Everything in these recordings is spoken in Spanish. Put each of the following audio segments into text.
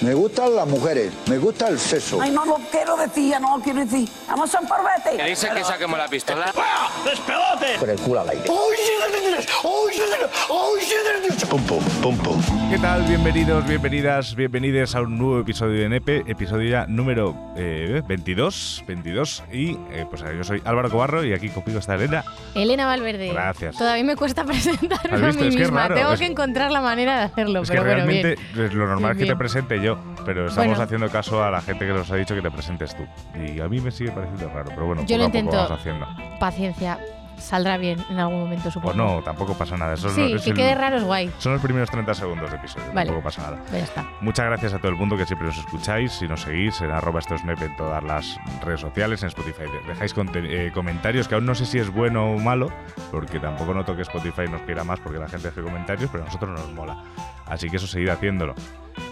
Me gustan las mujeres, me gusta el sexo. Ay, no lo quiero decir, ya no lo quiero decir. Vamos a un parvete. ¿Qué dice que saquemos la pistola? Con el culo al aire. Pum, pum, pum, pum. ¿Qué tal? Bienvenidos, bienvenidas, bienvenidos a un nuevo episodio de Nepe, episodio ya número eh, 22, 22 y eh, pues yo soy Álvaro Cobarro y aquí conmigo está Elena. Elena Valverde. Gracias. Todavía me cuesta presentarme ¿Has a mí Es que es misma. raro, Tengo es- que encontrar la manera de hacerlo, Es que pero bueno, realmente bien. lo normal es que Bien. te presente yo, pero estamos Bueno. haciendo caso a la gente que nos ha dicho que te presentes tú. Y a mí me sigue pareciendo raro, pero bueno, Yo poco lo a poco intento. vamos haciendo. Paciencia, saldrá bien en algún momento, Pues supongo. no, tampoco pasa nada. Eso Sí, es que el- quede raro es guay. Son los primeros 30 segundos de episodio, Vale. tampoco pasa nada. Pues ya está. Muchas gracias a todo el mundo que siempre os escucháis. Si nos seguís en arroba nep en todas las redes sociales, en Spotify. Dejáis eh, comentarios, que aún no sé si es bueno o malo, porque tampoco noto que Spotify nos quiera más porque la gente deje comentarios, pero a nosotros nos mola. Así que eso, seguid haciéndolo.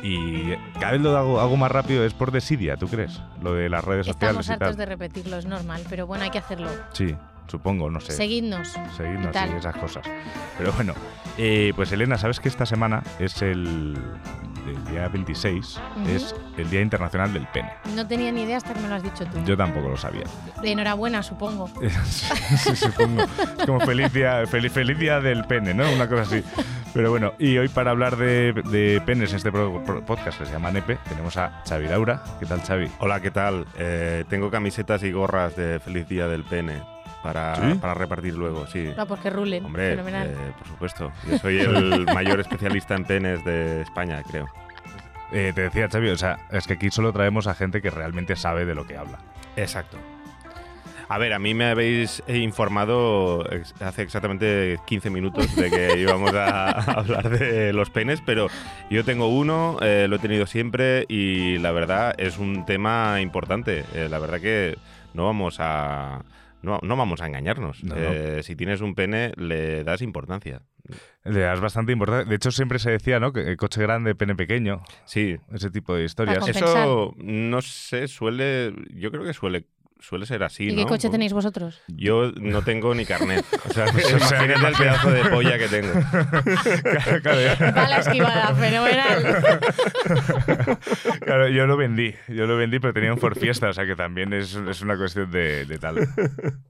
Y cada vez lo hago, hago más rápido, es por desidia, ¿tú crees? Lo de las redes sociales Estamos y hartos tal. de repetirlo, es normal, pero bueno, hay que hacerlo. Sí, supongo, no sé. Seguidnos. Seguidnos y esas cosas. Pero bueno, eh, pues Elena, ¿sabes que esta semana es el, el día 26? Ujú. Es el Día Internacional del Pene. No tenía ni idea hasta que me lo has dicho tú. Yo tampoco lo sabía. Enhorabuena, supongo. Sí, supongo. Es como feliz día, feliz, feliz día del pene, ¿no? Una cosa así. Pero bueno, y hoy para hablar de, de penes en este pro- pro- podcast que se llama Nepe, tenemos a Xavi Daura. ¿Qué tal, Xavi? Hola, ¿qué tal? Eh, tengo camisetas y gorras de Feliz Día del Pene para, ¿Sí? para repartir luego, sí. No, pues que rulen. Hombre, Fenomenal. eh, por supuesto. Yo soy el mayor especialista en penes de España, creo. Eh, te decía, Xavi, o sea, es que aquí solo traemos a gente que realmente sabe de lo que habla. Exacto. A ver, a mí me habéis informado hace exactamente 15 minutos de que íbamos a, a hablar de los penes, pero yo tengo uno, eh, lo he tenido siempre y la verdad es un tema importante. Eh, la verdad que no vamos a... No, no vamos a engañarnos. No, no. Eh, si tienes un pene, le das importancia. Le das bastante importancia. De hecho, siempre se decía, ¿no? Que el coche grande, pene pequeño, Sí, ese tipo de historias. Eso no sé, suele... Yo creo que suele, suele ser así, ¿Y qué ¿no? coche tenéis vosotros? Yo no tengo ni carnet. O sea, Pues, o sea, imagínate el pedazo de polla que tengo. Claro, claro, Bala esquivada, fenomenal. claro, yo lo vendí, yo lo vendí, pero tenía un Ford Fiesta, o sea que también es, es una cuestión de, de tal.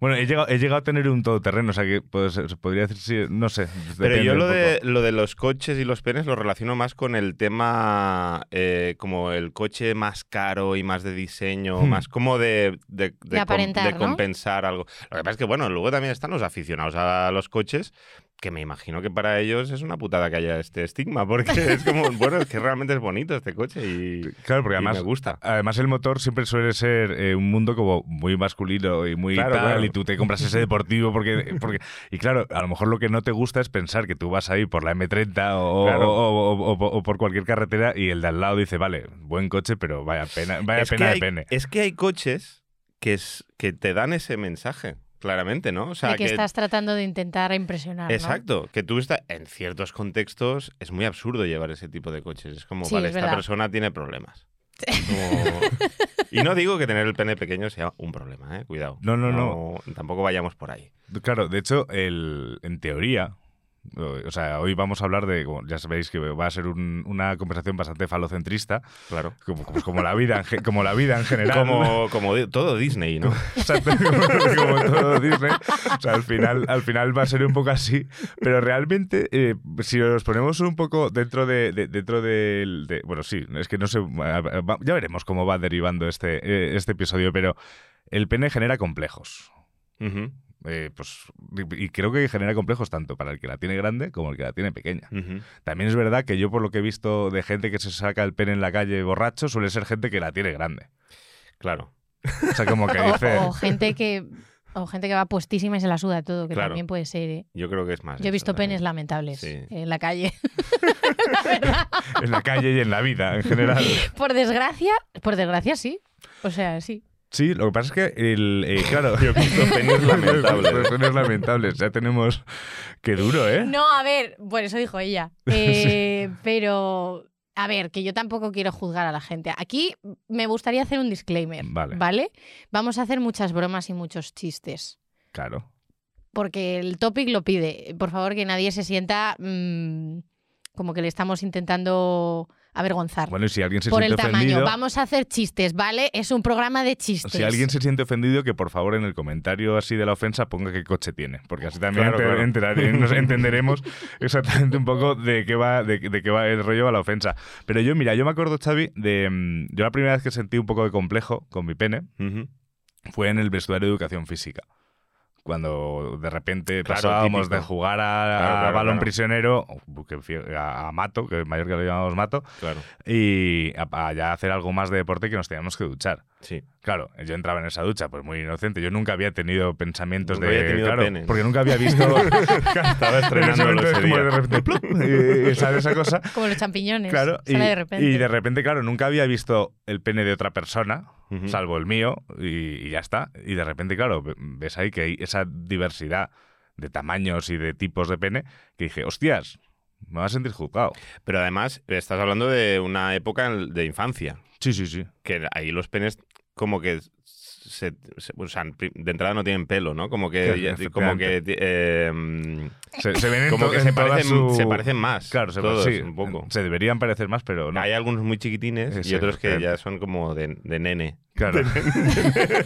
Bueno, he llegado, he llegado a tener un todoterreno, o sea que pues, podría decir, sí, no sé. Pero yo lo de, lo de los coches y los penes lo relaciono más con el tema eh, como el coche más caro y más de diseño, Hmm. más como de, de, de com- aparentar, de ¿no? compensar algo. Lo que pasa es que, bueno, luego también están los aficionados a los coches, que me imagino que para ellos es una putada que haya este estigma, porque es como, bueno, es que realmente es bonito este coche y, Claro, porque y además, me gusta. además el motor siempre suele ser eh, un mundo como muy masculino y muy Claro, tal, claro. y tú te compras ese deportivo porque, porque... Y claro, a lo mejor lo que no te gusta es pensar que tú vas ahí por la M30 o, Claro. o- o- o- o por cualquier carretera y el de al lado dice, vale, buen coche, pero vaya pena, vaya es, pena de hay, pene. es que hay coches que, es, que te dan ese mensaje, claramente, ¿no? O sea, de que, estás tratando de intentar impresionar. ¿no? Exacto, que tú estás en ciertos contextos es muy absurdo llevar ese tipo de coches. Es como, Sí, vale, es esta verdad. persona tiene problemas. Como- Y no digo que tener el pene pequeño sea un problema, ¿eh? Cuidado. No, no, no. Tampoco vayamos por ahí. Claro, de hecho, el, en teoría, o sea, hoy vamos a hablar de, ya sabéis que va a ser un- una conversación bastante falocentrista, Claro. como, pues como la vida, en como la vida en general. Como, como todo Disney, ¿no? Exacto, como, como todo Disney. O sea, al final, al final va a ser un poco así. Pero realmente, eh, si nos ponemos un poco dentro de. de- dentro del- de, Bueno, sí, es que no sé. Ya veremos cómo va derivando este, eh, este episodio, pero el pene genera complejos. Ujú, Eh, pues, y creo que genera complejos tanto para el que la tiene grande como el que la tiene pequeña. También es verdad que yo, por lo que he visto de gente que se saca el pene en la calle borracho, suele ser gente que la tiene grande. Claro. O sea, como que dice. o gente que o gente que va puestísima y se la suda todo, que Claro. también puede ser. ¿eh? Yo creo que es más. Yo he visto también. penes lamentables Sí. en la calle. la verdad. en la calle y en la vida en general. Por desgracia, por desgracia sí. O sea, sí. Sí, lo que pasa es que el eh, claro, Yo he visto penes lamentables. penes lamentables. Ya tenemos qué duro, ¿eh? No, a ver, por eso dijo ella. Eh, Pero, a ver, que yo tampoco quiero juzgar a la gente. Aquí me gustaría hacer un disclaimer. Vale. Vamos a hacer muchas bromas y muchos chistes. Claro. Porque el topic lo pide. Por favor, que nadie se sienta mm, como que le estamos intentando avergonzar. Bueno, y si alguien se por siente el tamaño. ofendido. Vamos a hacer chistes, ¿vale? Es un programa de chistes. Si alguien se siente ofendido, que por favor en el comentario así de la ofensa ponga qué coche tiene, porque así también Claro, enter- claro. enterare- nos entenderemos exactamente un poco de qué va de, de qué va el rollo a la ofensa. Pero yo, mira, yo me acuerdo, Xavi, de mm, yo la primera vez que sentí un poco de complejo con mi pene fue en el vestuario de educación física. Cuando de repente Claro, pasábamos típico. de jugar a, Claro, a claro, balón claro. prisionero fie- a, a mato, que es mayor que lo llamamos mato, Claro, y a, a ya hacer algo más de deporte que nos teníamos que duchar. sí. Claro, yo entraba en esa ducha, pues muy inocente. Yo nunca había tenido pensamientos Nunca de. había tenido claro, porque nunca había visto. Estaba estrenándolo ese como de repente, ¡plum! y, y sale esa cosa. Como los champiñones. Claro, y, Sale de repente. y de repente, claro, nunca había visto el pene de otra persona, Salvo el mío, y, y ya está. Y de repente, claro, ves ahí que hay esa diversidad de tamaños y de tipos de pene que dije, hostias, me vas a sentir juzgado. Pero además, estás hablando de una época de infancia, Sí, sí, sí. que ahí los penes como que se, se- o sea, pri- de entrada no tienen pelo, ¿no? Como que, como que eh, mm, Se, se ven en como que se parecen, su- se parecen más. Claro, se, todos, sí, un poco. se deberían parecer más, pero no. Hay algunos muy chiquitines y otros que ya son como de, de nene. Claro.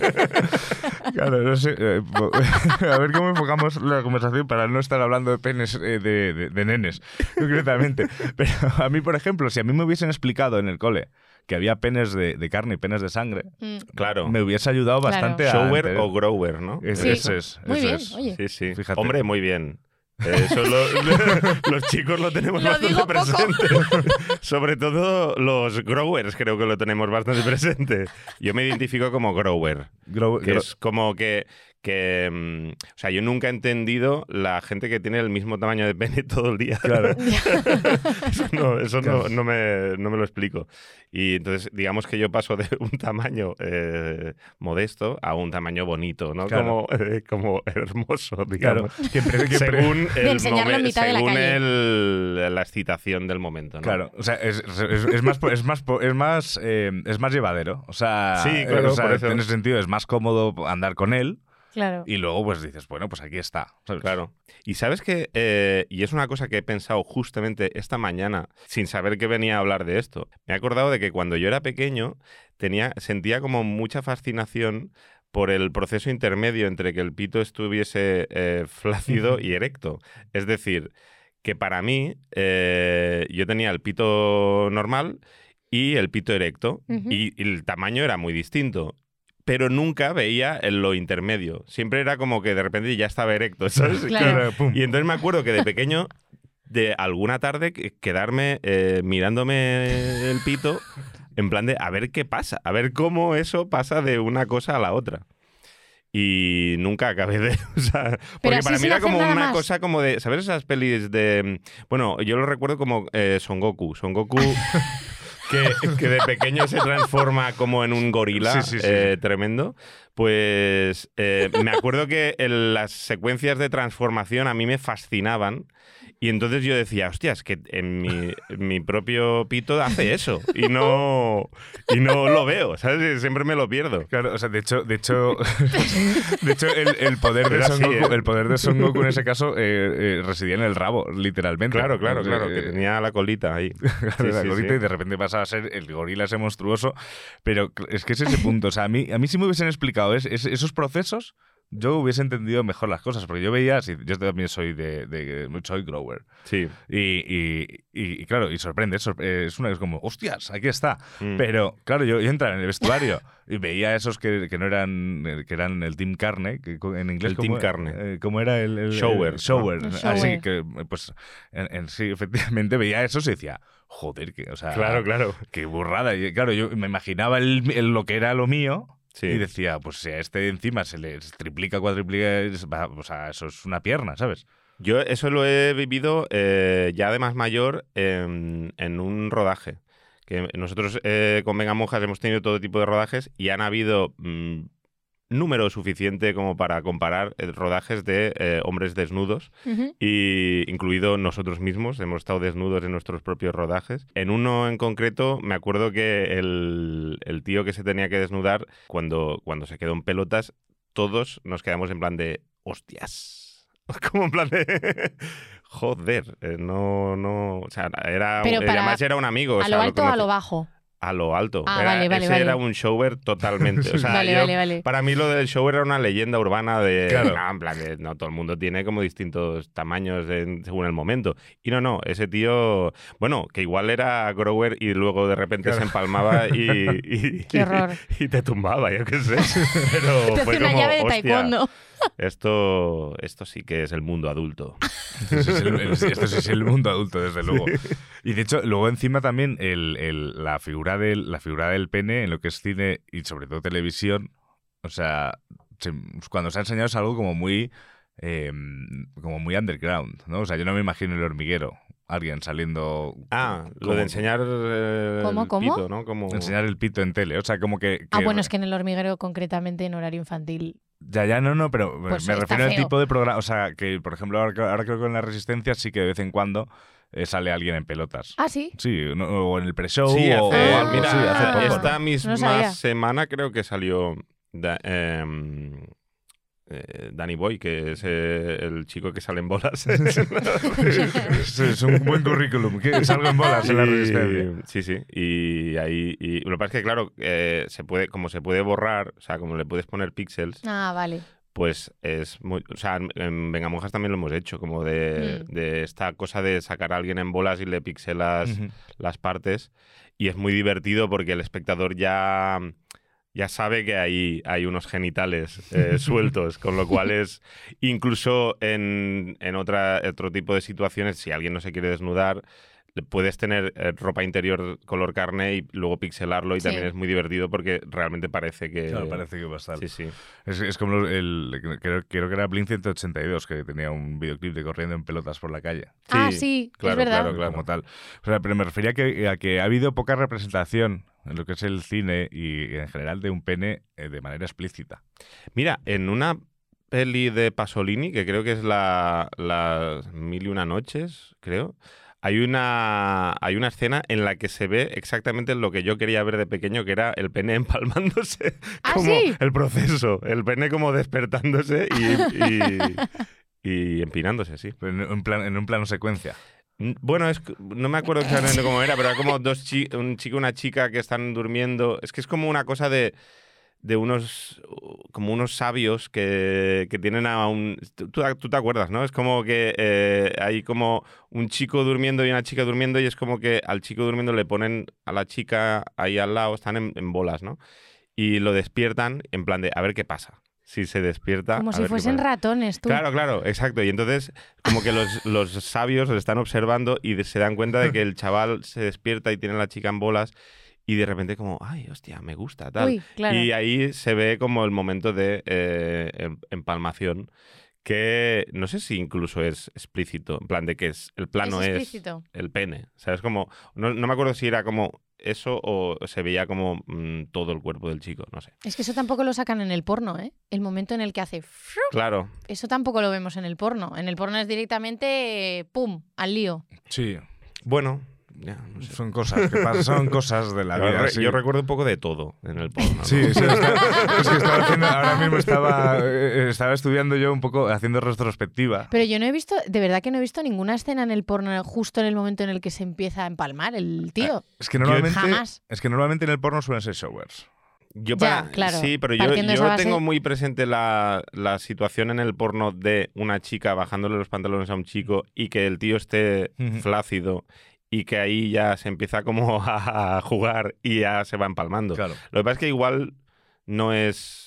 claro, no sé. eh, a ver cómo enfocamos la conversación para no estar hablando de penes eh, de, de- de nenes, concretamente. Pero a mí, por ejemplo, si a mí me hubiesen explicado en el cole que había penes de, de carne y penes de sangre, Mm. Claro. me hubiese ayudado Claro. bastante a. Shower o grower, ¿no? Es- Sí. Eso es. Muy bien, es. oye. Sí, sí. Fíjate. Hombre, muy bien. Eh, Eso lo- los chicos lo tenemos Lo bastante presente. Sobre todo los growers creo que lo tenemos bastante presente. Yo me identifico como grower, Gro- que gro- es como que... que mm, o sea, yo nunca he entendido la gente que tiene el mismo tamaño de pene todo el día. Claro. eso no, eso no- Claro. no, me, no me lo explico. Y entonces, digamos que yo paso de un tamaño eh, modesto a un tamaño bonito, ¿no? Claro. Como, eh, como hermoso, Claro. digamos. Que pre- que pre- según el momen- la según calle. el- la excitación del momento, ¿no? Claro, o sea, es, es- es más, es más, es más, eh, es más llevadero. O sea, Sí, claro, o sea, por eso. en ese sentido es más cómodo andar con él Claro. y luego pues dices, bueno, pues aquí está. ¿sabes? Claro. Y sabes que, eh, y es una cosa que he pensado justamente esta mañana, sin saber que venía a hablar de esto, me he acordado de que cuando yo era pequeño tenía, sentía como mucha fascinación por el proceso intermedio entre que el pito estuviese eh, flácido y erecto. Es decir, que para mí eh, yo tenía el pito normal y el pito erecto y el tamaño era muy distinto. Pero nunca veía en lo intermedio. Siempre era como que de repente ya estaba erecto, ¿sabes? Claro. pum. Y entonces me acuerdo que de pequeño, de alguna tarde, que- quedarme eh, mirándome el pito, en plan de a ver qué pasa, a ver cómo eso pasa de una cosa a la otra. Y nunca acabé de. O sea, porque para mí era como una más. cosa como de. ¿Sabes esas pelis de.? Bueno, yo lo recuerdo como eh, Son Goku. Son Goku. Que, que de pequeño se transforma como en un gorila Sí, sí, sí, eh, tremendo. Pues eh, me acuerdo que las secuencias de transformación a mí me fascinaban. Y entonces yo decía, hostias, que en mi, mi propio pito hace eso. Y no, y no lo veo, ¿sabes? Siempre me lo pierdo. Claro, o sea, de hecho, de hecho, de hecho el, el poder de Son Goku, ¿eh? el poder de Son Goku en ese caso eh, eh, residía en el rabo, literalmente. Claro, claro, claro, que tenía la colita ahí. Sí, la sí, sí. y de repente pasa a ser el gorila ese monstruoso. Pero es que es ese punto. O sea, a mí, a mí si me hubiesen explicado es- es- esos procesos, yo hubiese entendido mejor las cosas. Porque yo veía, si- yo también soy de, de- soy grower. Sí. Y, y- y- y claro, y sorprende, sorpre- es una es como, hostias, aquí está. Mm. Pero claro, yo, yo entraba en el vestuario y veía esos que, que no eran, eh, que eran el Team Carne, que en inglés El ¿cómo, Team Carne. eh, ¿cómo era el, el- Shower, el shower? Así que, pues, en, en sí, efectivamente veía eso y decía, joder, que, o sea, Claro, claro. qué burrada. Y claro, yo me imaginaba el- el- lo que era lo mío. Sí. Y decía, pues si a este encima se le triplica, cuadriplica, es- va- o sea, eso es una pierna, ¿sabes? Yo eso lo he vivido eh, ya de más mayor en, en un rodaje. Que nosotros eh, con Venga Monjas hemos tenido todo tipo de rodajes y han habido mm, número suficiente como para comparar eh, rodajes de eh, hombres desnudos y incluido nosotros mismos, hemos estado desnudos en nuestros propios rodajes. En uno en concreto, me acuerdo que el, el tío que se tenía que desnudar, cuando, cuando se quedó en pelotas, todos nos quedamos en plan de, hostias. Como en plan de, Joder, eh, no, no, o sea, era, Pero para- además era un amigo. o ¿A sea, lo alto o a lo bajo? A lo alto. Ah, Era- vale, vale, ese vale. era un shower totalmente. O sea, Vale, yo- vale, vale. Para mí lo del show era una leyenda urbana de... Claro. No, en plan, de- no, todo el mundo tiene como distintos tamaños en- según el momento. Y no, no, ese tío... Bueno, que igual era grower y luego de repente se empalmaba y... y- Qué horror. Y te tumbaba, yo qué sé. Pero Te fue una como, llave de "Hostia, taekwondo. Esto, esto sí que es el mundo adulto. Esto sí es el, el- esto sí es el mundo adulto, desde luego. Y de hecho, luego encima también el- el- la, figura del, la figura del pene en lo que es cine y sobre todo televisión, o sea, se- cuando se ha enseñado es algo como muy, eh, como muy underground, ¿no? O sea, yo no me imagino el hormiguero, alguien saliendo... Ah, lo como- de enseñar eh, ¿Cómo, el cómo? pito, ¿no? Como... Enseñar el pito en tele, o sea, como que... Ah, bueno, es que en el hormiguero, concretamente en horario infantil. Ya, ya, no, no, pero Pues me está refiero al tipo de programa. O sea, que por ejemplo, ahora, ahora creo que en la Resistencia sí que de vez en cuando eh, sale alguien en pelotas. Ah, sí. Sí, no- o en el pre-show Sí, o, hace- o algo mira, así, hace Ah. poco. esta misma semana creo que salió Da- em, eh, Danny Boy, que es eh, el chico que sale en bolas. es, es un buen currículum. Que salgo en bolas en la Resistencia. Sí, sí. Y ahí. Y lo que pasa es que, claro, eh, se puede, como se puede borrar, o sea, como le puedes poner píxeles, Ah, vale. pues es muy. O sea, en- en Vengamonjas también lo hemos hecho, como de, Mm. de esta cosa de sacar a alguien en bolas y le pixelas las partes. Y es muy divertido porque el espectador ya, ya sabe que hay, hay unos genitales eh, sueltos, con lo cual es incluso en, en otra, otro tipo de situaciones, si alguien no se quiere desnudar, puedes tener eh, ropa interior color carne y luego pixelarlo y Sí. también es muy divertido porque realmente parece que... Claro, parece que va a estar. Sí, sí. Es, es como el. Creo, creo que era Blink 182, que tenía un videoclip de corriendo en pelotas por la calle. ah, Sí, claro, es verdad. claro, claro. Como tal. O sea, pero me refería a que, a que ha habido poca representación en lo que es el cine y en general de un pene eh, de manera explícita. Mira, en una peli de Pasolini, que creo que es la, las Mil y una noches, creo, hay una, hay una escena en la que se ve exactamente lo que yo quería ver de pequeño, que era el pene empalmándose. ¿Ah, como sí? El proceso, el pene como despertándose y, y- y empinándose, sí. En un, plan, en un plano secuencia. Bueno, es, no me acuerdo exactamente cómo era, pero era como dos chi- un chico y una chica que están durmiendo. Es que es como una cosa de, de unos como unos sabios que, que tienen a un... Tú, tú te acuerdas, ¿no? Es como que eh, hay como un chico durmiendo y una chica durmiendo y es como que al chico durmiendo le ponen a la chica ahí al lado, están en, en bolas, ¿no? Y lo despiertan en plan de a ver qué pasa. Si se despierta... Como a si ver qué fuesen pasa. ratones, tú. Claro, claro, exacto. Y entonces, como que los, los sabios le están observando y se dan cuenta de que el chaval se despierta y tiene a la chica en bolas y de repente como, ay, hostia, me gusta, tal. Uy, claro. Y ahí se ve como el momento de eh, em- empalmación que no sé si incluso es explícito, en plan de que es el plano es el pene. ¿Sabes? Como, no, no me acuerdo si era como eso o se veía como mm, todo el cuerpo del chico, no sé. Es que eso tampoco lo sacan en el porno, ¿eh? El momento en el que hace... fru, Claro, Eso tampoco lo vemos en el porno. En el porno es directamente... ¡Pum! Al lío. Sí, bueno, ya, no sé. son cosas que pasan, son cosas de la Yo, vida. re- sí. yo recuerdo un poco de todo en el porno. ¿no? Sí, sí, está- es que estaba haciendo, ahora mismo estaba, eh, estaba estudiando yo un poco, haciendo retrospectiva. Pero yo no he visto... De verdad que no he visto ninguna escena en el porno justo en el momento en el que se empieza a empalmar el tío. Es que normalmente, Jamás. es que normalmente en el porno suelen ser showers. Yo Ya, para- claro, Sí, pero yo, yo tengo muy presente la, la situación en el porno de una chica bajándole los pantalones a un chico y que el tío esté flácido y que ahí ya se empieza como a jugar y ya se va empalmando. Claro. Lo que pasa es que igual no es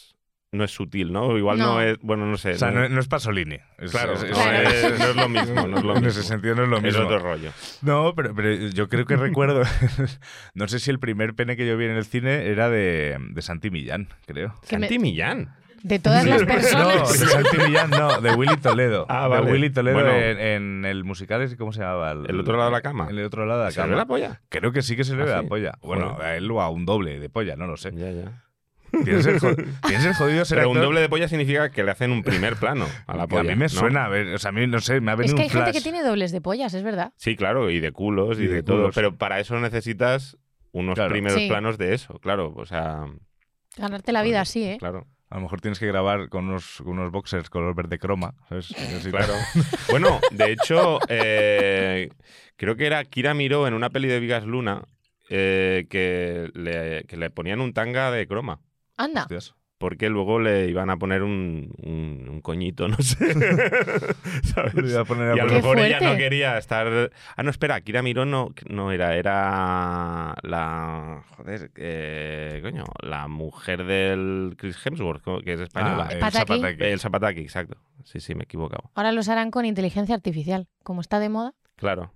no es sutil, ¿no? Igual no, No. es, bueno, no sé. O sea, no- es Pasolini. Es- claro, es- no, es- Claro. es, no es lo mismo, no es lo en ese sentido no es lo Es mismo. otro rollo. No, pero, pero yo creo que recuerdo, no sé si el primer pene que yo vi en el cine era de, de Santi Millán, creo. Santi Millán. De todas las No, personas... Millán no, de Willy Toledo. Ah, vale. De Willy Toledo Bueno. en, en el musical, ¿cómo se llamaba? ¿El otro lado de la cama? El otro lado de la ¿Se le cama. ve la polla? Creo que sí que se le ¿Ah, ve la sí? polla. Bueno, Joder. a él o a un doble de polla, no lo sé. Ya, ya. Tienes el, jo- tienes el jodido ser Pero un doble de polla significa que le hacen un primer plano a la polla. a mí me ¿no? suena, a ver, o sea, a mí no sé, me ha Es venido que hay un gente flash. que tiene dobles de pollas, es verdad. Sí, claro, y de culos y, Y de, de todo. Pero para eso necesitas unos Claro. primeros Sí. planos de eso, claro. O sea, Ganarte la vida así, ¿eh? claro. A lo mejor tienes que grabar con unos, unos boxers color verde croma, ¿sabes? Así Claro. bueno, de hecho, eh, creo que era Kira Miró en una peli de Vigas Luna eh, que, le, que le ponían un tanga de croma. Anda. Hostias. Porque luego le iban a poner un, un- un coñito, no sé. ¿Sabes? Le iba a poner a y a lo mejor ella no quería estar. Ah, no, espera, Kira Miró no, no era, era la. Joder, eh, coño, la mujer del Chris Hemsworth, que es española. Ah, el Pataki. Zapataki. el Zapataki, exacto. Sí, sí, me he equivocado. Ahora los harán con inteligencia artificial, como está de moda, Claro.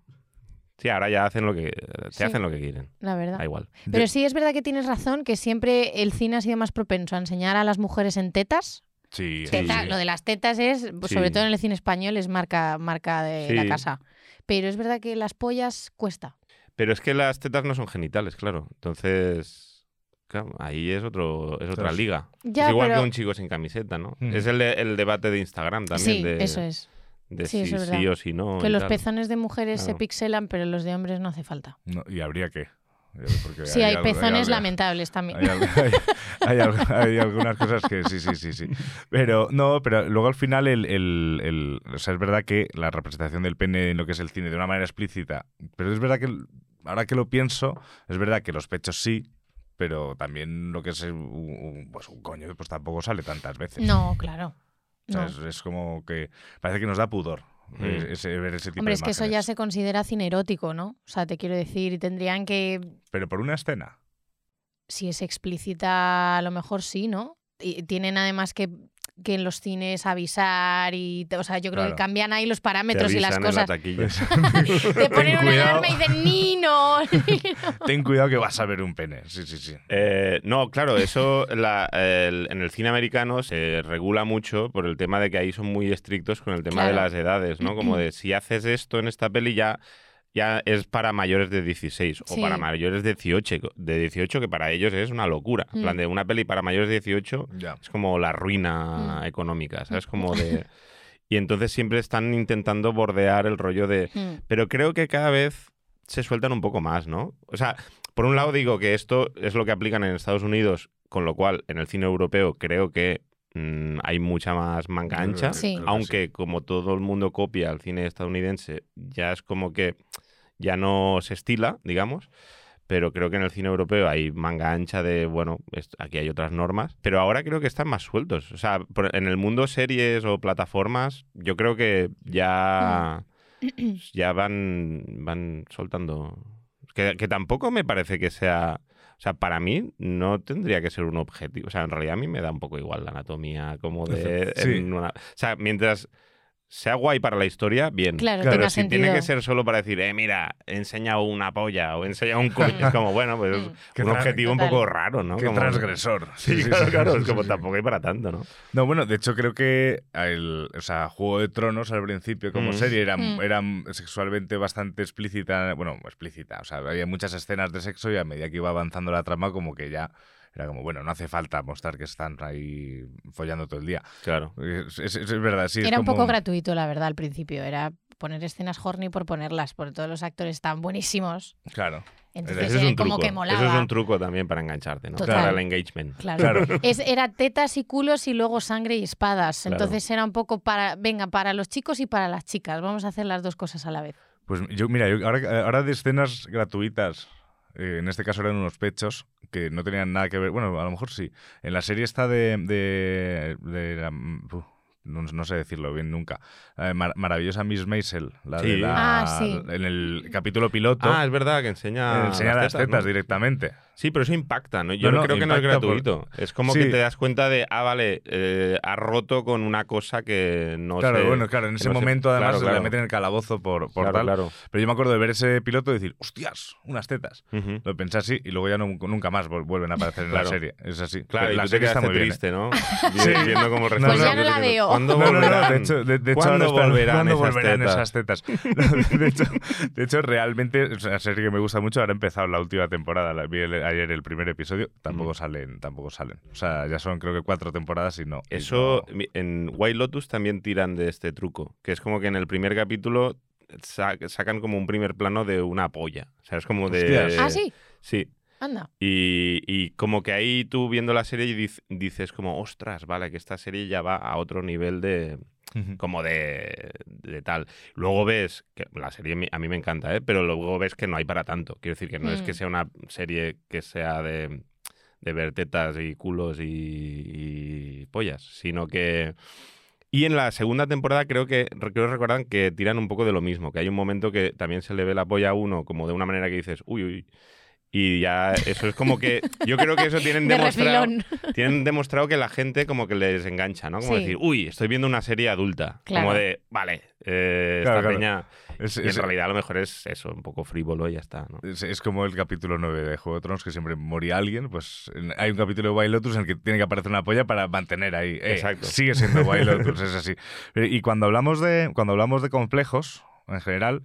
Sí, ahora ya hacen lo que. Te Sí. hacen lo que quieren. la verdad. Da igual. Pero sí es verdad que tienes razón que siempre el cine ha sido más propenso a enseñar a las mujeres en tetas. Sí, Teta- sí. Lo de las tetas es, pues, sobre todo en el cine español, es marca, marca de Sí. la casa. Pero es verdad que las pollas cuesta. Pero es que las tetas no son genitales, claro. Entonces. claro, ahí es otro es otra liga. Ya, es igual pero- que un chico sin camiseta, ¿no? Mm. Es el, de- el debate de Instagram también. sí, de, eso es. De Sí, si sí o si no. que los tal. pezones de mujeres se pixelan, pero los de hombres no hace falta. No, y habría que. porque Sí, hay, algo- pezones algo- lamentables también. Hay, al- hay- hay al- hay algunas cosas que sí, sí, sí, sí. Pero no, pero luego al final el, el- el- o sea, es verdad que la representación del pene en lo que es el cine de una manera explícita, pero es verdad que ahora que lo pienso, es verdad que los pechos sí, pero también lo que es un, un- pues un coño pues tampoco sale tantas veces. No, claro. O sea, es, es como que parece que nos da pudor Mm. eh, ese- ver ese tipo Hombre, de es que eso ya se considera cine erótico, ¿no? O sea, te quiero decir, tendrían que, Pero por una escena. si es explícita, a lo mejor sí, ¿no? Y tienen además que, que en los cines avisar y, o sea, yo creo Claro. que cambian ahí los Te parámetros y las avisan en la cosas. taquilla. Te ponen una alarma y dicen, Nino, Nino". Ten cuidado que vas a ver un pene. Sí, sí, sí. Eh, no, claro, eso la- el- en el cine americano se regula mucho por el tema de que ahí son muy estrictos con el tema de las edades, ¿no? Como de si haces esto en esta peli ya, ya es para mayores de 16 o para mayores de 18, de 18 que para ellos es una locura. En Mm. plan de una peli para mayores de 18 Ya. es como la ruina Mm. económica, ¿sabes? Como de... Y entonces siempre están intentando bordear el rollo de... Mm, Pero creo que cada vez se sueltan un poco más, ¿no? O sea, por un lado digo que esto es lo que aplican en Estados Unidos, con lo cual en el cine europeo creo que mm, hay mucha más manga ancha, Sí. aunque como todo el mundo copia al cine estadounidense, ya es como que ya no se estila, digamos. Pero creo que en el cine europeo hay manga ancha de, bueno, aquí hay otras normas. Pero ahora creo que están más sueltos. O sea, en el mundo series o plataformas, yo creo que ya, ya van, van soltando. Que, que tampoco me parece que sea. O sea, para mí no tendría que ser un objetivo. O sea, en realidad a mí me da un poco igual la anatomía como de... Sí. en una- o sea, mientras sea guay para la historia, bien. Claro, Claro, Pero si sentido. tiene que ser solo para decir, eh, mira, enseña una polla o enseña un coño, es como, bueno, pues es Mm. Un objetivo un poco raro, ¿no? Qué Como- transgresor. Sí, claro, claro, sí, es como sí. tampoco hay para tanto, ¿no? No, bueno, de hecho creo que el, o sea, Juego de Tronos al principio como Mm. serie era, Mm. era sexualmente bastante explícita, bueno, explícita, o sea, había muchas escenas de sexo y a medida que iba avanzando la trama como que ya era como, bueno, no hace falta mostrar que están ahí follando todo el día. Claro. Es, es- es verdad, sí. es Era un poco gratuito, la verdad, al principio. Era poner escenas horny por ponerlas, porque todos los actores estaban buenísimos. Claro. Entonces Ese es un como truco. que molaba. Eso es un truco también para engancharte, ¿no? Total. Para el engagement. Claro. Claro. Es, era tetas y culos y luego sangre y espadas. Claro. Entonces era un poco para, venga, para los chicos y para las chicas. Vamos a hacer las dos cosas a la vez. Pues yo, mira, yo ahora, ahora de escenas gratuitas, eh, en este caso eran unos pechos que no tenían nada que ver. Bueno, a lo mejor sí. En la serie está de. de, de la- uf, no, no sé decirlo bien nunca. De Mar- maravillosa Miss Maisel. La de Sí. la- Ah, sí. En el capítulo piloto. Ah, es verdad que enseña, eh, enseña las tetas, ¿no? directamente. Sí, pero eso impacta, ¿no? Yo No, no, no, creo que no es impacta por- gratuito. Es como Sí. que te das cuenta de, ah, vale, eh, ha roto con una cosa que no claro, sé- bueno, claro, en ese no sé- momento además claro, se la claro. meten en el calabozo por, por Claro, tal. claro. Pero yo me acuerdo de ver ese piloto y decir, hostias, unas tetas. Ujú. Lo pensé así y luego ya no- nunca más vuelven a aparecer en Claro. la serie. Es así. Claro, Pero y la tú te serie está quedaste muy bien, ¿eh? triste, ¿no? Sí. Viendo cómo Pues ya no la veo. ¿Cuándo volverán? de hecho, de, de hecho ¿Cuándo ahora están- volverán, ¿cuándo esas, volverán tetas? esas tetas? No, de, hecho, de hecho, realmente, es una serie que me gusta mucho. Ahora ha empezado la última temporada. La vi ayer el primer episodio. Tampoco Mm. salen, tampoco salen. O sea, ya son creo que cuatro temporadas y no. y Eso, no- en White Lotus también tiran de este truco, que es como que en el primer capítulo sa- sacan como un primer plano de una polla. O sea, es como de... Hostias. Ah, sí. Sí. Anda. Y, y como que ahí tú viendo la serie dices como, ostras, vale, que esta serie ya va a otro nivel de como de, de tal. Luego ves que la serie a mí me encanta, ¿eh? pero luego ves que no hay para tanto. Quiero decir que no es que Mm. sea una serie que sea de, de ver tetas y culos y, y pollas, sino que... Y en la segunda temporada creo que creo recordar que tiran un poco de lo mismo, que hay un momento que también se le ve la polla a uno como de una manera que dices, uy, uy. Y ya eso es como que yo creo que eso tienen De demostrado refilón. tienen demostrado que la gente como que les engancha, ¿no? Como Sí. decir, uy, estoy viendo una serie adulta. Claro. Como de, vale, eh, Claro, esta claro. peña. Es, Y en es- realidad a lo mejor es eso, un poco frívolo y ya está, ¿no? es- es como el capítulo 9 de Juego de Tronos, que siempre moría alguien. Pues en- hay un capítulo de Wild Lotus en el que tiene que aparecer una polla para mantener ahí. eh, Exacto. Sigue siendo Wild Lotus, es así. Y cuando hablamos de, cuando hablamos de complejos, en general,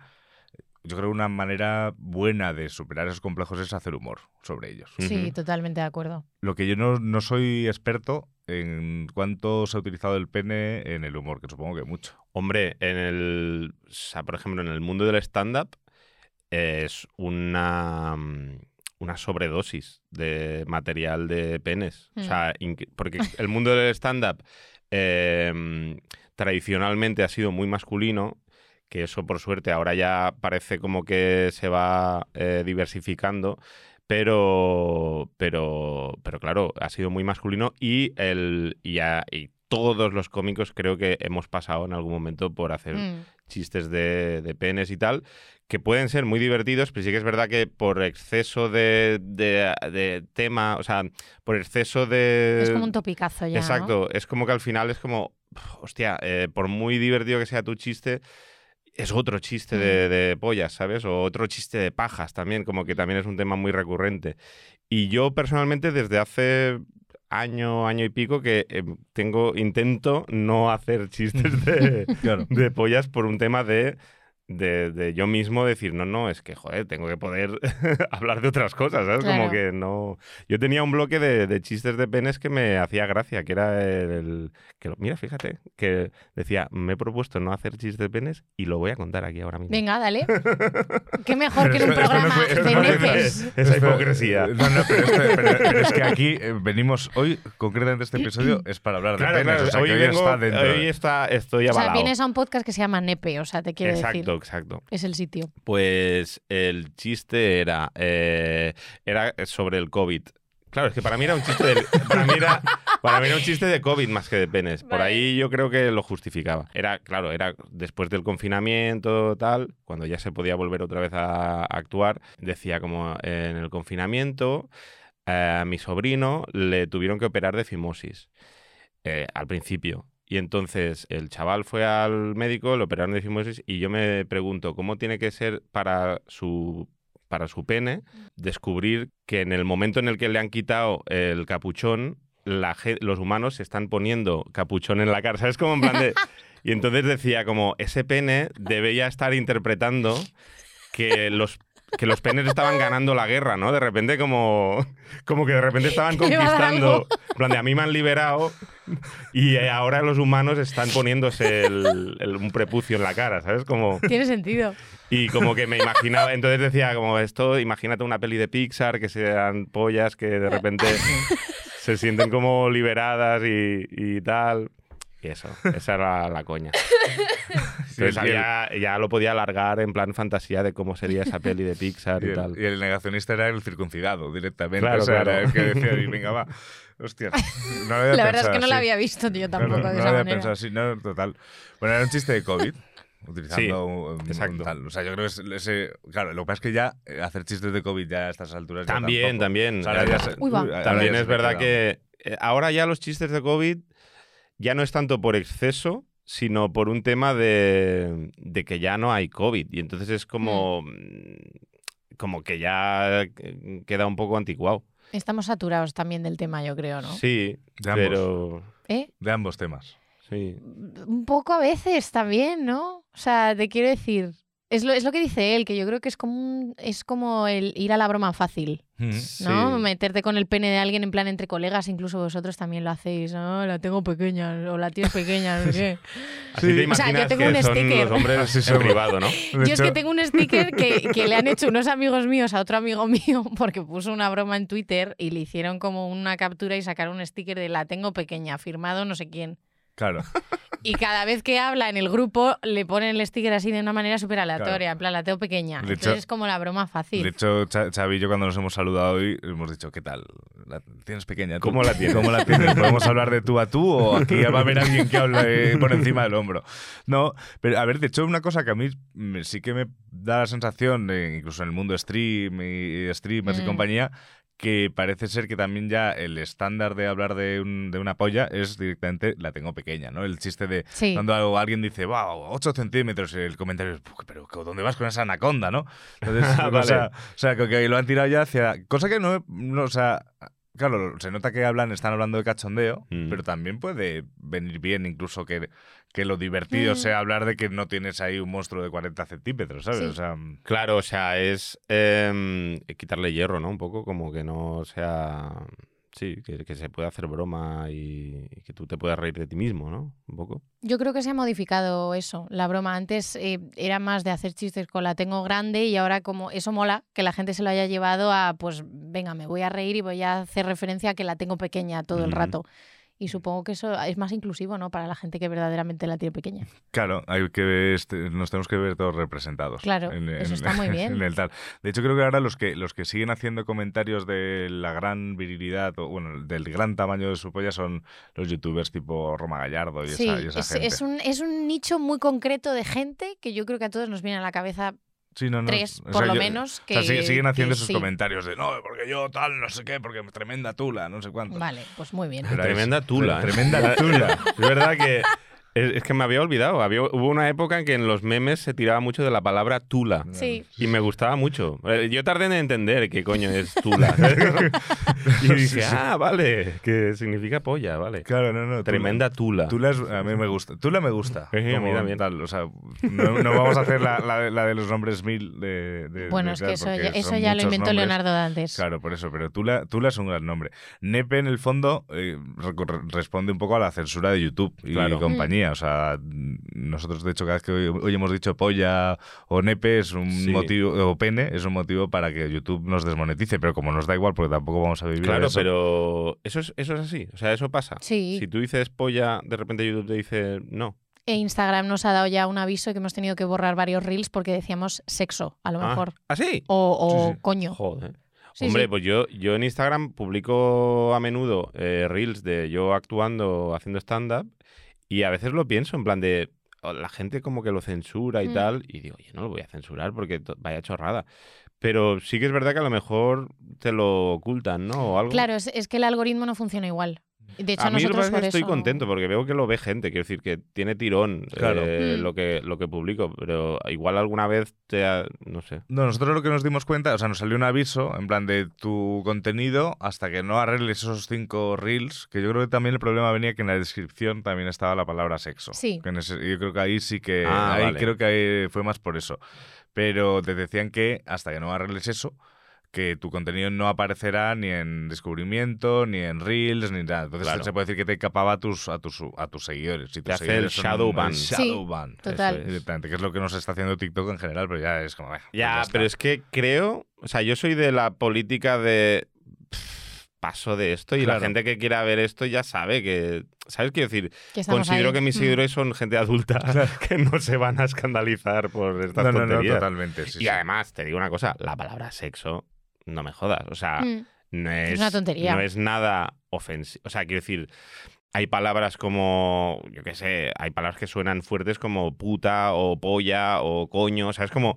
yo creo que una manera buena de superar esos complejos es hacer humor sobre ellos. Sí, totalmente de acuerdo. Lo que yo no, no soy experto en cuánto se ha utilizado el pene en el humor, que supongo que mucho. Hombre, en el. O sea, por ejemplo, en el mundo del stand-up es una. mm, Una sobredosis de material de penes. O Mm. sea, porque el mundo del stand-up eh, tradicionalmente ha sido muy masculino, que eso por suerte ahora ya parece como que se va eh, diversificando, pero, pero, pero claro, ha sido muy masculino y, el, y, a- y todos los cómicos creo que hemos pasado en algún momento por hacer Mm. chistes de, de penes y tal, que pueden ser muy divertidos, pero sí que es verdad que por exceso de, de- de tema, o sea, por exceso de... Es como un topicazo ya. ¿no? Exacto, es como que al final es como, hostia, eh, por muy divertido que sea tu chiste, es otro chiste de, de pollas, ¿sabes? O otro chiste de pajas también, como que también es un tema muy recurrente. Y yo personalmente desde hace año, año y pico que eh, tengo, intento no hacer chistes de, Claro. de pollas por un tema de, de, de yo mismo decir, no, no, es que, joder, tengo que poder hablar de otras cosas, ¿sabes? Como que no... Yo tenía un bloque de, de chistes de penes que me hacía gracia, que era el... Que, lo- mira, fíjate, que decía, me he propuesto no hacer chistes de penes y lo voy a contar aquí ahora mismo. Venga, dale. Qué mejor que en un no programa fue- de no nepes. Esa hipocresía. No, no, pero, esto- pero- pero es que aquí eh, venimos hoy, concretamente este episodio, es para hablar de Claro, penes. claro, o sea, hoy, que hoy vengo- está dentro. hoy está, estoy O sea, avalado. vienes a un podcast que se llama Nepe, o sea, te quiero exacto, decir. exacto. Es el sitio. Pues el chiste era, eh, era sobre el COVID. Claro, es que para mí era un chiste de, para mí era, para mí era un chiste de COVID más que de penes. Por ahí yo creo que lo justificaba. Era, claro, era después del confinamiento, tal, cuando ya se podía volver otra vez a, a actuar. Decía como en el confinamiento eh, a mi sobrino le tuvieron que operar de fimosis eh, al principio. Y entonces el chaval fue al médico, le operaron de fimosis y yo me pregunto cómo tiene que ser para su para su pene descubrir que en el momento en el que le han quitado el capuchón, la los humanos se están poniendo capuchón en la cara. ¿Sabes? Como en plan de... Y entonces decía como, ese pene debería estar interpretando que los que los penes estaban ganando la guerra, ¿no? De repente como, como que de repente estaban conquistando. En plan de a mí me han liberado y eh, ahora los humanos están poniéndose el- el- un prepucio en la cara, ¿sabes? Como, Tiene sentido. y como que me imaginaba, entonces decía como esto, imagínate una peli de Pixar que sean pollas que de repente se sienten como liberadas y, y tal. Y eso, esa era la coña. Entonces había- ya lo podía alargar en plan fantasía de cómo sería esa peli de Pixar Y y, el, tal. y el negacionista era el circuncidado directamente. Claro, o sea, claro. era el que decía, "Y venga, va. Hostia. No había La verdad es que no la había visto yo Claro, tampoco de no esa había manera. pensado así, no, total. Bueno, era un chiste de COVID. Utilizando Sí, un- un exacto. tal. O sea, yo creo que es ese. Claro, lo que pasa es que ya eh, hacer chistes de COVID ya a estas alturas. ya También, tampoco. también. O sea, ahora ya se- Uy, ahora También ya es verdad que eh, ahora ya los chistes de COVID ya no es tanto por exceso, sino por un tema de, de que ya no hay COVID. Y entonces es como, mm, como que ya eh, queda un poco anticuado. Estamos saturados también del tema, yo creo, ¿no? Sí, De ambos. pero ¿Eh? De ambos temas. sí. Un poco a veces también, ¿no? O sea, te quiero decir, Es lo, es lo que dice él, que yo creo que es como, un- es como el ir a la broma fácil, Mm. ¿no? Sí. Meterte con el pene de alguien en plan entre colegas, incluso vosotros también lo hacéis, ¿no? La tengo pequeña, o la tienes pequeña, no sé qué. Así Sí. te O sea, yo tengo que un son sticker. los hombres Así en somos. privado, ¿no? De Yo es que tengo un sticker que, que le han hecho unos amigos míos a otro amigo mío porque puso una broma en Twitter y le hicieron como una captura y sacaron un sticker de la tengo pequeña, firmado no sé quién. Claro. Y cada vez que habla en el grupo le ponen el sticker así de una manera súper aleatoria, en plan la tengo pequeña. De Entonces hecho- es como la broma fácil. De hecho, Xavi y yo cuando nos hemos saludado hoy hemos dicho, ¿qué tal? ¿La tienes pequeña? tú? ¿Cómo la tienes? ¿Cómo la tienes? ¿Podemos hablar de tú a tú o aquí va a haber alguien que hable por encima del hombro? No, pero a ver, de hecho, una cosa que a mí me- sí que me da la sensación, de, incluso en el mundo stream y, y streamers y Mm. compañía, que parece ser que también ya el estándar de hablar de, un- de una polla es directamente la tengo pequeña, ¿no? El chiste de Sí. cuando algo- alguien dice, wow, 8 centímetros, y el comentario es, "Puh, pero ¿dónde vas con esa anaconda, no? Entonces, Ah, o, vale. sea, o sea, que, que lo han tirado ya hacia... Cosa que no, no, o sea... Claro, se nota que hablan, están hablando de cachondeo, Mm. pero también puede venir bien incluso que, que lo divertido Mm. sea hablar de que no tienes ahí un monstruo de 40 centímetros, ¿sabes? Sí. O sea, Claro, o sea, es em, quitarle hierro, ¿no? Un poco, como que no sea... Sí, que, que se pueda hacer broma y, y que tú te puedas reír de ti mismo, ¿no? Un poco. Yo creo que se ha modificado eso, la broma. Antes eh, era más de hacer chistes con la tengo grande y ahora como eso mola, que la gente se lo haya llevado a, pues venga, me voy a reír y voy a hacer referencia a que la tengo pequeña todo el rato. Y supongo que eso es más inclusivo, ¿no? Para la gente que verdaderamente la tiene pequeña. Claro, hay que ver este- nos tenemos que ver todos representados. Claro, eso está muy bien. en el tal. De hecho, creo que ahora los que los que siguen haciendo comentarios de la gran virilidad o bueno, del gran tamaño de su polla son los youtubers tipo Roma Gallardo y Sí, esa, y esa es, gente. es un, es un nicho muy concreto de gente que yo creo que a todos nos viene a la cabeza Sí, no, no, tres, o por sea, lo yo- menos, o sea, que- sig- siguen haciendo que esos sí. comentarios de no, porque yo tal, no sé qué, porque tremenda tula, no sé cuánto. Vale, pues muy bien. Pero es- Tremenda tula. ¿eh? Tremenda tula. Es verdad que... Es, es que me había olvidado. Había, hubo una época en que en los memes se tiraba mucho de la palabra tula. Sí. Y me gustaba mucho. Eh, Yo tardé en entender qué coño es tula. y dije, ah, vale, que significa polla, vale. Claro, no, no. Tremenda tula. Tula es- a mí me gusta. Tula me gusta. Sí, a mí también. tal, o sea, no, no vamos a hacer la, la de- la de los nombres mil de, de- Bueno, de es que eso ya, eso ya lo inventó nombres. Leonardo Dantes. Claro, por eso, pero Tula, Tula es un gran nombre. Nepe, en el fondo, eh, responde un poco a la censura de YouTube y Claro. compañía. O sea, nosotros, de hecho, cada vez que hoy, hoy hemos dicho polla o nepe es un Sí. motivo, o pene, es un motivo para que YouTube nos desmonetice, pero como nos da igual, porque tampoco vamos a vivir Claro, eso. pero eso es, eso es así. O sea, eso pasa. Sí. Si tú dices polla, de repente YouTube te dice no. E Instagram nos ha dado ya un aviso que hemos tenido que borrar varios reels porque decíamos sexo, a lo Ah, mejor. ¿Ah, sí? O, o Sí, sí. coño. Joder. Sí, Hombre, sí. pues yo, yo en Instagram publico a menudo eh, reels de yo actuando, haciendo stand-up, y a veces lo pienso en plan de la gente como que lo censura y Mm. tal, y digo, yo no lo voy a censurar porque vaya chorrada. Pero sí que es verdad que a lo mejor te lo ocultan, ¿no? O algo. Claro, es, es que el algoritmo no funciona igual. De hecho, a mí lo que nosotros pasa es por que estoy eso- contento porque veo que lo ve gente, quiero decir que tiene tirón Claro. eh, Mm. lo, que, lo que publico, pero igual alguna vez te ha- no sé. No, nosotros lo que nos dimos cuenta, o sea, nos salió un aviso en plan de tu contenido hasta que no arregles esos cinco reels, que yo creo que también el problema venía que en la descripción también estaba la palabra sexo. Sí. Que ese- yo creo que ahí sí que, Ah, ahí vale. creo que ahí fue más por eso. Pero te decían que hasta que no arregles eso, que tu contenido no aparecerá ni en descubrimiento, ni en reels, ni nada. Entonces Claro. se puede decir que te capaba a tus, a tus, a tus seguidores. Si tus Te hace el seguidores son shadow ban. el Sí, shadow ban. total. Es. Directamente, que es lo que nos está haciendo TikTok en general, pero ya es como... "Bah, pues Ya, está". pero es que creo, o sea, yo soy de la política de pff, paso de esto y Claro. la gente que quiera ver esto ya sabe que, ¿sabes? Quiero decir, considero ahí. que mis Mm. seguidores son gente adulta que no se van a escandalizar por estas No, no, no, tonterías. totalmente. sí, y sí. además, te digo una cosa, la palabra sexo, no me jodas, o sea, Mm. no es, una tontería. No es nada ofensivo. O sea, quiero decir, hay palabras como, yo qué sé, hay palabras que suenan fuertes como puta o polla o coño, o sea, es como...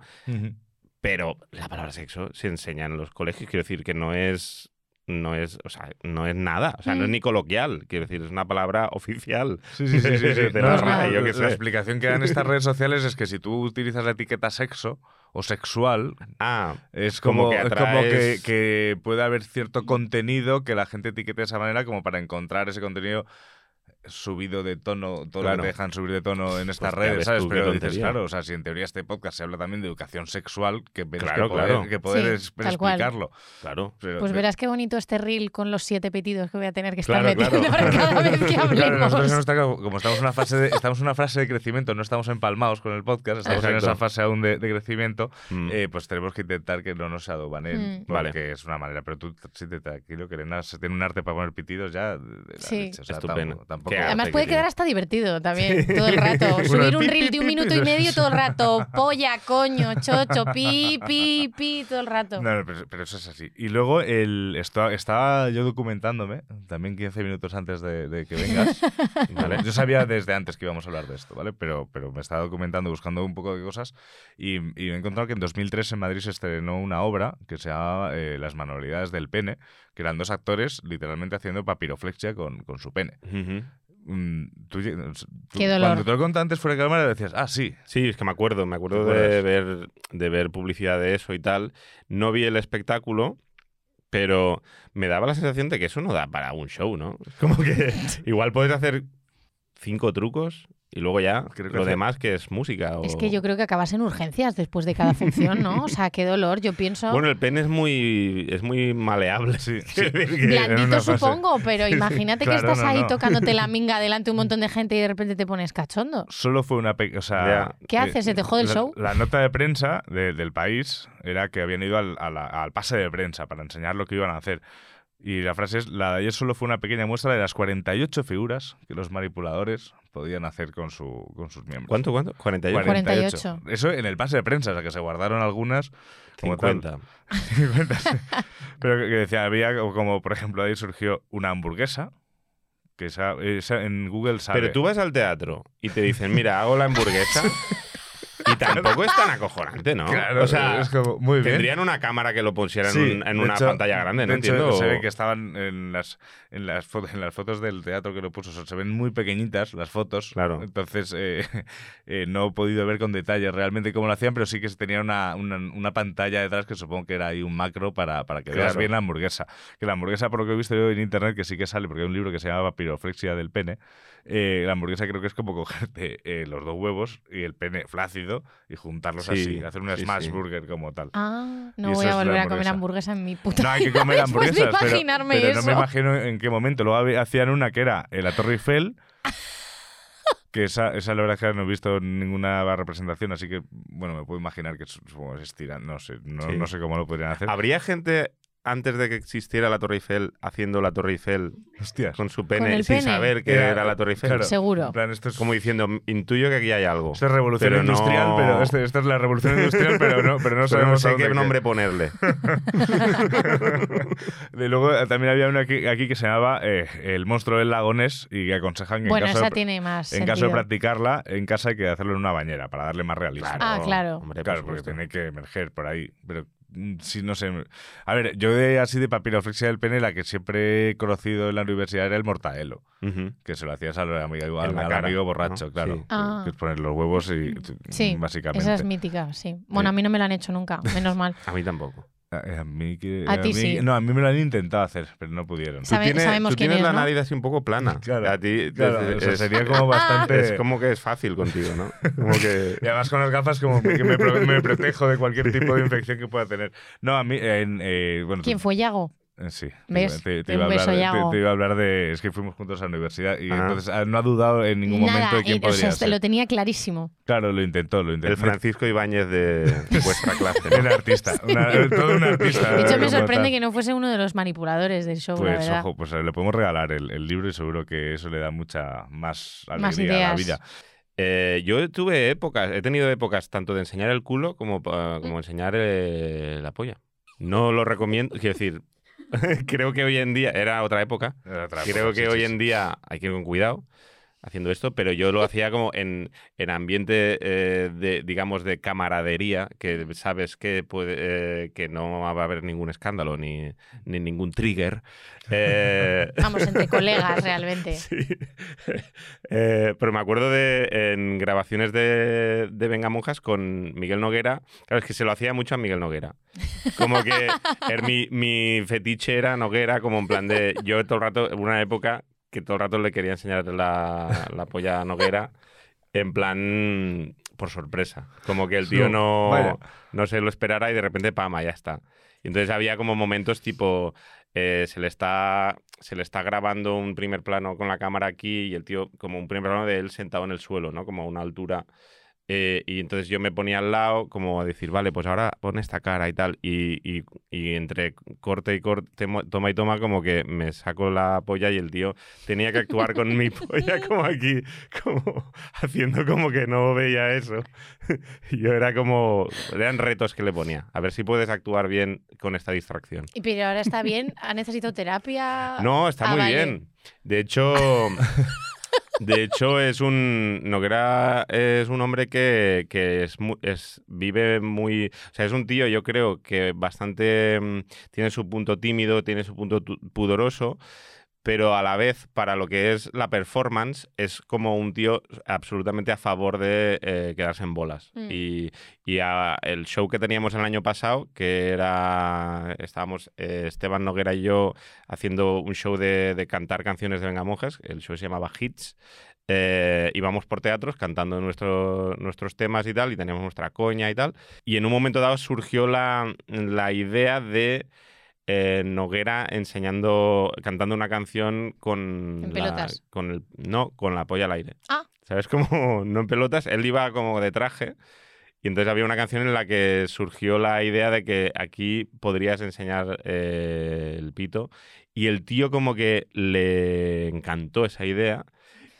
Pero la palabra sexo se enseña en los colegios, quiero decir que no es... No es, o sea, no es nada, o sea, no es Mm. ni coloquial, quiero decir, es una palabra oficial. Sí, sí, sí, sí, sí. No, la no, RAE, no, yo qué la sé. explicación que dan estas redes sociales es que si tú utilizas la etiqueta sexo o sexual, Ah, es Como como, que como que, que puede haber cierto contenido que la gente etiquete de esa manera como para encontrar ese contenido subido de tono, todo lo que dejan subir de tono en estas Pues redes, ¿sabes? tú Pero dices, claro, o sea, si en teoría este podcast se habla también de educación sexual, que Claro, que poder, claro. que Sí, explicarlo. Claro. Pero- Pues verás qué bonito este reel con los siete petidos que voy a tener que estar Claro, metiendo para cada vez que Claro, hablemos. nosotros como estamos en una fase de, estamos en una fase de crecimiento, no estamos empalmados con el podcast, estamos en esa fase aún de, de crecimiento, Mm. eh, pues tenemos que intentar que no nos adobanen, Mm. porque Vale. es una manera. Pero tú sí te tranquilo, que Elena se tiene un arte para poner pitidos ya. de la Sí. leche, o sea, Estupendo. tampoco- tampoco- Además puede que quedar hasta divertido también, todo el rato. Subir un reel de un minuto y medio todo el rato. Polla, coño, chocho, pi, pi, pi, todo el rato. No, no, pero, pero eso es así. Y luego el, esto- estaba yo documentándome, también 15 minutos antes de, de que vengas. ¿vale? Yo sabía desde antes que íbamos a hablar de esto, ¿vale? Pero, pero me estaba documentando, buscando un poco de cosas y, y he encontrado que en 2003 en Madrid se estrenó una obra que se llamaba eh, Las manualidades del pene, que eran dos actores literalmente haciendo papiroflexia con, con su pene. Ujú. Mm, tú- tú- Qué dolor. Cuando te lo conté antes fuera de cámara decías, ah, sí, Sí, es que me acuerdo, me acuerdo ¿Te de ver, de ver publicidad de eso y tal. No vi el espectáculo, pero me daba la sensación de que eso no da para un show, ¿no? Como que igual puedes hacer cinco trucos y luego ya Creo que lo demás que es música. Es que yo creo que acabas en urgencias después de cada función, ¿no? O sea, qué dolor. Yo pienso. Bueno, el pene es muy, es muy maleable. Sí, sí. Blandito fase- supongo, pero imagínate que Claro, estás no, ahí no. tocándote la minga delante de un montón de gente y de repente te pones cachondo. solo fue una pequeña. O sea, Ya. ¿Qué eh, haces? ¿Se te jode el la, show? La nota de prensa de- del país era que habían ido al, a la- al pase de prensa para enseñar lo que iban a hacer. Y la frase es: La de ayer solo fue una pequeña muestra de las 48 figuras que los manipuladores podían hacer con, su, con sus miembros. ¿Cuánto, cuánto? 48. 48. Eso en el pase de prensa, o sea que se guardaron algunas. Como tal. 50. 50, sí. Pero que, decía, había como, como, por ejemplo, ahí surgió una hamburguesa. Que esa, esa en Google sale. Pero tú vas al teatro y te dicen, mira, hago la hamburguesa. Y tampoco es tan acojonante, ¿no? Claro, o sea, es como, muy bien. tendrían una cámara que lo pusieran Sí, en, en una hecho- pantalla grande, ¿no de hecho, entiendo. Se ve que estaban en las, en, las fotos, en las fotos del teatro que lo puso, se ven muy pequeñitas las fotos. Claro. Entonces eh, eh, no he podido ver con detalle realmente cómo lo hacían, pero sí que tenía una, una, una pantalla detrás que supongo que era ahí un macro para, para que veas bien la hamburguesa. Que la hamburguesa, por lo que he visto yo en internet, que sí que sale, porque hay un libro que se llama Piroflexia del pene. Eh, la hamburguesa creo que es como cogerte eh, los dos huevos y el pene flácido y juntarlos Sí, así, hacer un sí, smash sí. burger como tal. Ah, no eso voy a volver a comer hamburguesa. en mi puta No hay que comer de hamburguesas, pero, imaginarme pero no eso. me imagino en qué momento. Luego hacían una que era en la Torre Eiffel, que esa, esa la verdad es que no he visto ninguna representación, así que, bueno, me puedo imaginar que supongo se estiran, no sé, no, Sí. no sé cómo lo podrían hacer. ¿Habría gente antes de que existiera la Torre Eiffel haciendo la Torre Eiffel Hostias. con su pene el sin pene. saber que Era- era, la Torre Eiffel? claro. Seguro. En plan, esto es, Como diciendo, intuyo que aquí hay algo. esto es revolución pero no- industrial, pero este- esta es la revolución industrial, pero no, pero no Pero no sabemos a sé dónde qué queda. nombre ponerle. De luego también había una aquí, aquí que se llamaba eh, El monstruo del lagonés y que aconsejan que Bueno, en caso esa de, tiene más en caso de practicarla, en casa hay que hacerlo en una bañera para darle más realismo. Ah, claro. Hombre, por Claro, porque tiene que emerger por ahí. Pero mm, sí, no sé. A ver, yo de así de papiroflexia del pene, la que siempre he conocido en la universidad era el mortadelo. Que se lo hacías al amigo, al, al cara, amigo borracho, ¿no? claro. Sí. Ah. Que es poner los huevos y. Sí, básicamente. esa es mítica, sí. Bueno, a mí no me la han hecho nunca, menos mal. A mí tampoco. A, a mí que- A ti mí- sí. No, a mí me lo han intentado hacer, pero no pudieron. Tú Sabe- tienes, sabemos tú quién tienes es, la ¿no? nariz así un poco plana. Claro, A ti claro, es, o sea, es- sería como bastante. es como que es fácil contigo, ¿no? Como que... Y además con las gafas como que me, pro- me protejo de cualquier tipo de infección que pueda tener. No, a mí, en, eh, bueno, ¿Quién tú- fue Yago? Eh, Sí, te ¿Ves? iba- te, te Un iba a hablar, de- te- Yago. te iba a hablar de. Es que fuimos juntos a la universidad y Ah. entonces ah, no ha dudado en ningún Nada, momento de quién eh, o podría sea, ser. lo tenía clarísimo. Claro, lo intentó, lo intentó. El Francisco Ibáñez de vuestra clase. ¿no? Un artista, una- todo un artista. De hecho, me sorprende que no fuese uno de los manipuladores del show, la Pues verdad. ojo, pues le podemos regalar el, el libro y seguro que eso le da mucha más alegría Más a la ideas. vida. Eh, yo tuve épocas, he tenido épocas tanto de enseñar el culo como, pa- como enseñar eh, la polla. No lo recomiendo, quiero decir, creo que hoy en día, era otra época, Era otra creo época, que sí, hoy sí, en día hay que ir con cuidado haciendo esto, pero yo lo hacía como en, en ambiente eh, de, digamos, de camaradería, que sabes que, puede, eh, que no va a haber ningún escándalo ni, ni ningún trigger. Eh, Vamos, entre colegas, realmente. Sí. Eh, pero me acuerdo de en grabaciones de, de Venga Monjas con Miguel Noguera. Claro, es que se lo hacía mucho a Miguel Noguera. Como que er, mi, mi fetiche era Noguera, como en plan de. Yo todo el rato, en una época que todo el rato le quería enseñar la, la polla Noguera en plan por sorpresa. Como que el tío no, no se lo esperara y de repente, pama, ya está. Y entonces había como momentos tipo, eh, se, le está, se le está grabando un primer plano con la cámara aquí y el tío, como un primer plano de él sentado en el suelo, ¿no? Como a una altura. Eh, y entonces yo me ponía al lado como a decir, vale, pues ahora pon esta cara y tal. Y, y- y entre corte y corte, toma y toma, como que me saco la polla y el tío tenía que actuar con mi polla como aquí, como haciendo como que no veía eso. Y yo era como, eran retos que le ponía. A ver si puedes actuar bien con esta distracción. Y pero ahora está bien, ha necesitado terapia. No, está Ah, muy vale. bien. De hecho, de hecho es un Noguera es un hombre que, que es, es vive muy, o sea, es un tío, yo creo que bastante mm, tiene su punto tímido, tiene su punto pudoroso. Pero a la vez, para lo que es la performance, es como un tío absolutamente a favor de eh, quedarse en bolas. Mm. Y, y a- el show que teníamos el año pasado, que era. Estábamos eh, Esteban Noguera y yo haciendo un show de, de cantar canciones de Vengamonjas. El show se llamaba Hits. Eh, íbamos por teatros cantando nuestro- nuestros temas y tal, y teníamos nuestra coña y tal. Y en un momento dado surgió la, la idea de eh, Noguera enseñando, cantando una canción con. En la- pelotas. con el, no, con la polla al aire. Ah. ¿Sabes? Como no en pelotas, él iba como de traje. Y entonces había una canción en la que surgió la idea de que aquí podrías enseñar eh, el pito. Y el tío como que le encantó esa idea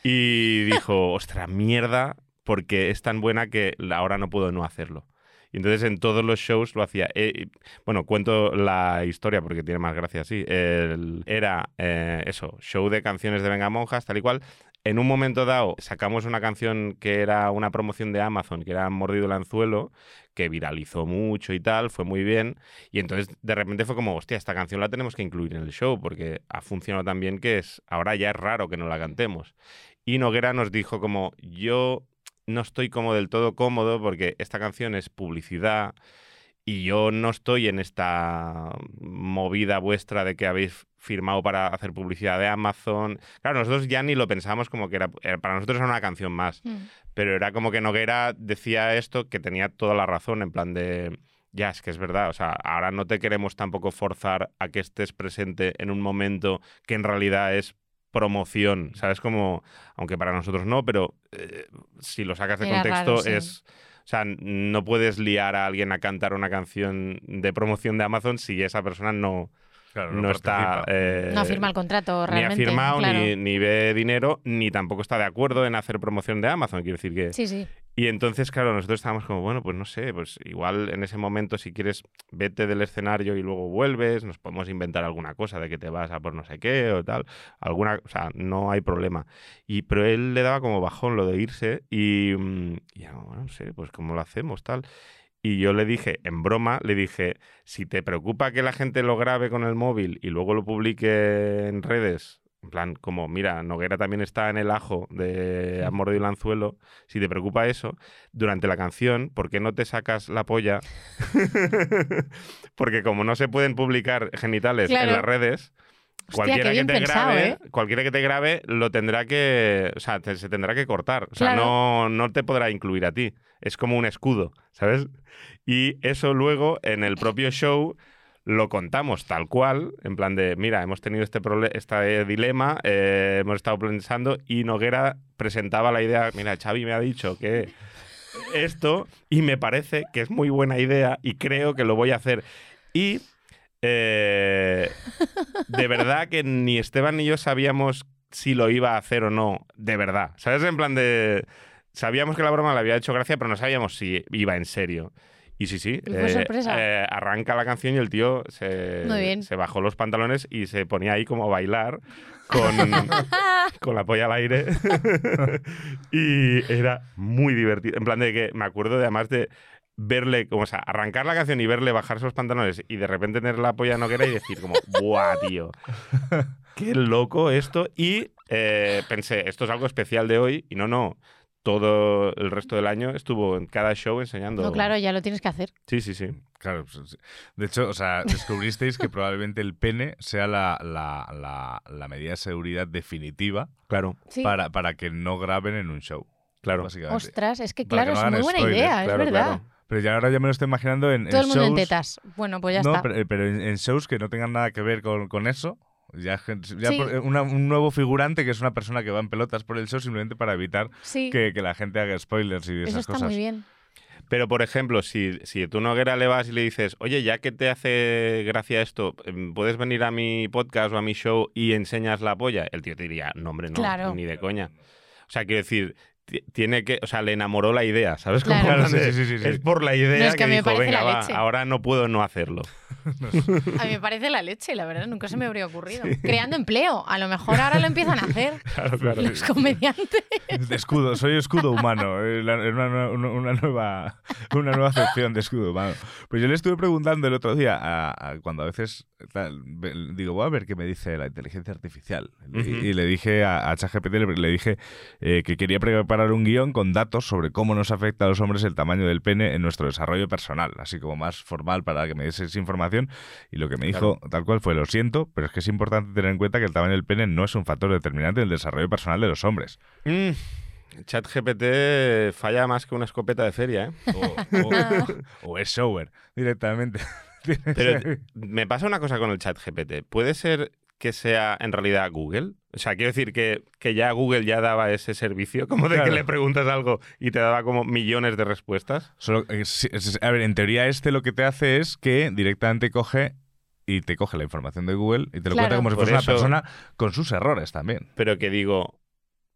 y dijo, ostra, mierda, porque es tan buena que ahora no puedo no hacerlo. Entonces en todos los shows lo hacía. Eh, bueno, cuento la historia porque tiene más gracia así. Era eh, eso, show de canciones de Venga Monjas, tal y cual. En un momento dado sacamos una canción que era una promoción de Amazon, que era Mordido el Anzuelo, que viralizó mucho y tal, fue muy bien. Y entonces de repente fue como, hostia, esta canción la tenemos que incluir en el show porque ha funcionado tan bien que es ahora ya es raro que no la cantemos. Y Noguera nos dijo como, yo no estoy como del todo cómodo porque esta canción es publicidad y yo no estoy en esta movida vuestra de que habéis firmado para hacer publicidad de Amazon. Claro, nosotros ya ni lo pensábamos como que era, para nosotros era una canción más, Mm. pero era como que Noguera decía esto que tenía toda la razón en plan de ya, es que es verdad, o sea, ahora no te queremos tampoco forzar a que estés presente en un momento que en realidad es promoción, ¿sabes? Como, aunque para nosotros no, pero eh, si lo sacas de Era contexto raro, sí. es... O sea, no puedes liar a alguien a cantar una canción de promoción de Amazon si esa persona no, Claro, no, está... eh, No firma el contrato ni realmente. ha firmado, claro. ni, ni ve dinero, ni tampoco está de acuerdo en hacer promoción de Amazon. Quiero decir que... Sí, sí. Y entonces, claro, nosotros estábamos como, bueno, pues no sé, pues igual en ese momento, si quieres, vete del escenario y luego vuelves, nos podemos inventar alguna cosa de que te vas a por no sé qué o tal. Alguna, o sea, no hay problema. Y, pero él le daba como bajón lo de irse y, mm, y ya, bueno, no sé, pues cómo lo hacemos, tal. Y yo le dije, en broma, le dije, si te preocupa que la gente lo grabe con el móvil y luego lo publique en redes, en plan, como, mira, Noguera también está en el ajo de Ha mordido el anzuelo, si te preocupa eso, durante la canción, ¿por qué no te sacas la polla? Porque como no se pueden publicar genitales Claro. en las redes, Hostia, cualquiera que te pensado, grabe, ¿eh? cualquiera que te grabe lo tendrá que, o sea, te- se tendrá que cortar, o sea, Claro. no, no te podrá incluir a ti. Es como un escudo, ¿sabes? Y eso luego en el propio show lo contamos tal cual, en plan de, mira, hemos tenido este, este dilema, eh, hemos estado pensando y Noguera presentaba la idea, mira, Xavi me ha dicho que esto y me parece que es muy buena idea y creo que lo voy a hacer. Y eh, de verdad que ni Esteban ni yo sabíamos si lo iba a hacer o no, de verdad. ¿Sabes? En plan de... Sabíamos que la broma le había hecho gracia, pero no sabíamos si iba en serio. Y sí, sí. Fue sorpresa. eh, arranca la canción y el tío se, Muy bien. se bajó los pantalones y se ponía ahí como a bailar con, con la polla al aire. y era muy divertido. En plan de que me acuerdo de, además de verle, como, o sea, arrancar la canción y verle bajar esos pantalones y de repente tener la polla noguera y decir como, ¡buah, tío! ¡Qué loco esto! Y eh, pensé, esto es algo especial de hoy. Y no, no. todo el resto del año estuvo en cada show enseñando. No, claro, ya lo tienes que hacer. Sí, sí, sí. Claro, pues, de hecho, o sea, descubristeis que probablemente el pene sea la, la- la- la medida de seguridad definitiva Claro, Sí. para, para que no graben en un show. claro. Básicamente. Ostras, es que claro, no es muy buena spoiler, idea, es verdad. claro. Pero ya ahora ya me lo estoy imaginando en, Todo en el mundo en tetas. Bueno, pues ya no, está. pero, eh, pero en, en shows que no tengan nada que ver con, con eso. Ya, ya Sí. eh, una- un nuevo figurante que es una persona que va en pelotas por el show simplemente para evitar sí, que, que la gente haga spoilers y eso esas está cosas. muy bien. Pero, por ejemplo, si, si tú Noguera le vas y le dices, oye, ya que te hace gracia esto, em, ¿puedes venir a mi podcast o a mi show y enseñas la polla? El tío te diría, no, hombre, no, Claro. ni de coña. O sea, quiero decir, tiene que, o sea, le enamoró la idea, ¿sabes? Claro. Como Claro, en plan sí, de, sí, sí, sí. Es por la idea No, es que dijo, venga, va, leche". ahora no puedo no hacerlo. A mí me parece la leche, la verdad, nunca se me habría ocurrido. Creando empleo, a lo mejor ahora lo empiezan a hacer Claro, claro. los comediantes. De escudo, soy escudo humano. eh, una, nue- una- una nueva, una nueva acepción de escudo humano. Pues yo le estuve preguntando el otro día, a, a- cuando a veces tal, digo, voy a ver qué me dice la inteligencia artificial. Y- le dije a, a ChatGPT, le, le dije eh, que quería preparar un guion con datos sobre cómo nos afecta a los hombres el tamaño del pene en nuestro desarrollo personal, así como más formal para que me diese esa información. Y lo que me dijo tal cual fue, lo siento, pero es que es importante tener en cuenta que el tamaño del pene no es un factor determinante en el desarrollo personal de los hombres. Mm, ChatGPT falla más que una escopeta de feria, ¿eh? O, o- o es shower directamente. Pero me pasa una cosa con el chat GPT. ¿Puede ser que sea en realidad Google? O sea, quiero decir que, que ya Google ya daba ese servicio, como de Claro. que le preguntas algo y te daba como millones de respuestas. Solo, eh, es- a ver, en teoría este lo que te hace es que directamente coge y te coge la información de Google y te lo Claro. cuenta como si fuese una persona con sus errores también. Pero que digo,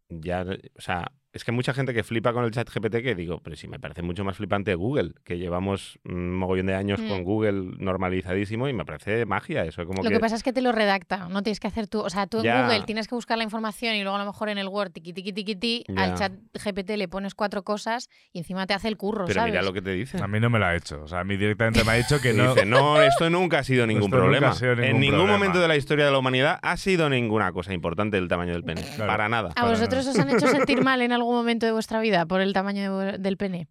ya, o sea, es que hay mucha gente que flipa con el chat GPT que digo, pero sí me parece mucho más flipante Google, que llevamos un mogollón de años Mm. con Google normalizadísimo y me parece magia eso. Como Lo que, que pasa es que te lo redacta, no tienes que hacer tú. O sea, tú en Ya. Google tienes que buscar la información y luego a lo mejor en el Word, tiqui, tiqui, tiqui, ti, Ya. al chat GPT le pones cuatro cosas y encima te hace el curro, pero ¿sabes? mira lo que te dice. A mí no me lo ha hecho. O sea, a mí directamente me ha dicho que no. Dice, no, esto nunca ha sido ningún Esto nunca problema. ha sido ningún en ningún problema". momento de la historia de la humanidad ha sido ninguna cosa importante el tamaño del pene. Claro. Para nada. ¿A Para vosotros os han hecho sentir mal en algún momento de vuestra vida por el tamaño de del pene?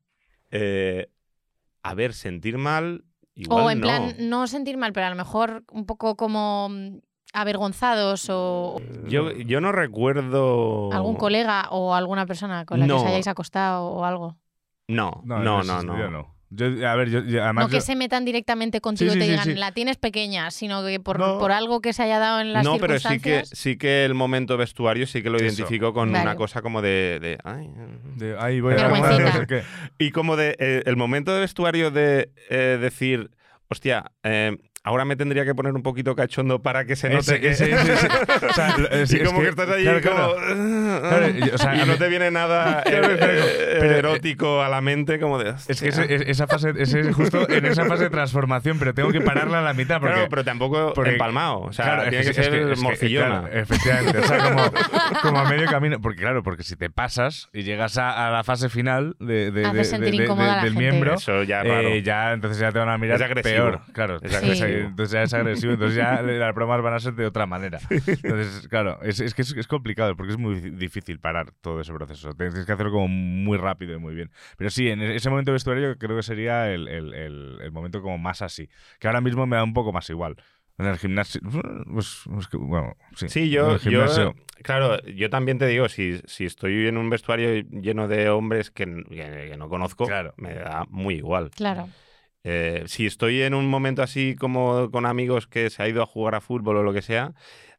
Eh, a ver, sentir mal. Igual o en no. plan, no sentir mal, pero a lo mejor un poco como mm, avergonzados o Yo, yo no recuerdo. algún colega o alguna persona con la que os hayáis acostado o algo. No, No, no, no, no. Yo, a ver, yo, yo- además. no que yo- se metan directamente contigo Sí, y te sí, digan, sí. la tienes pequeña, sino que por, No. por algo que se haya dado en las No, pero sí que, circunstancias. sí que el momento vestuario sí que lo Eso. identifico con Vale. una cosa como de. de, ay, de, "Ay, voy a no sé qué". Y como de eh, el momento de vestuario de eh, decir, hostia, eh, ahora me tendría que poner un poquito cachondo para que se note Ese- que... o sea, y como que, estás ahí claro, como... claro. Claro, y- o sea, y a no te viene nada eh, eh, erótico a la mente como de... Es que hostia. ese- es- esa fase, es justo en esa fase de transformación, pero tengo que pararla a la mitad porque. Claro, pero tampoco porque- empalmado. O sea, Claro, tiene es que es ser es morcillona. claro, efectivamente, o sea, como, como a medio camino. Porque, claro, porque si te pasas y llegas a, a la fase final de, del miembro, Eso ya eh, entonces ya te van a mirar peor. Claro, Es agresivo. Entonces ya es agresivo, entonces ya las bromas van a ser de otra manera. Entonces, claro, es, es que es, es complicado porque es muy difícil parar todo ese proceso. Tienes que hacerlo como muy rápido y muy bien. Pero sí, en ese momento vestuario creo que sería el, el- el- el momento como más así. Que ahora mismo me da un poco más igual. En el gimnasio, pues, pues bueno, sí. Sí, En yo, claro, yo también te digo, si, si estoy en un vestuario lleno de hombres que, que- que no conozco, Claro. me da muy igual. Claro. Eh, si estoy en un momento así como con amigos que se ha ido a jugar a fútbol o lo que sea,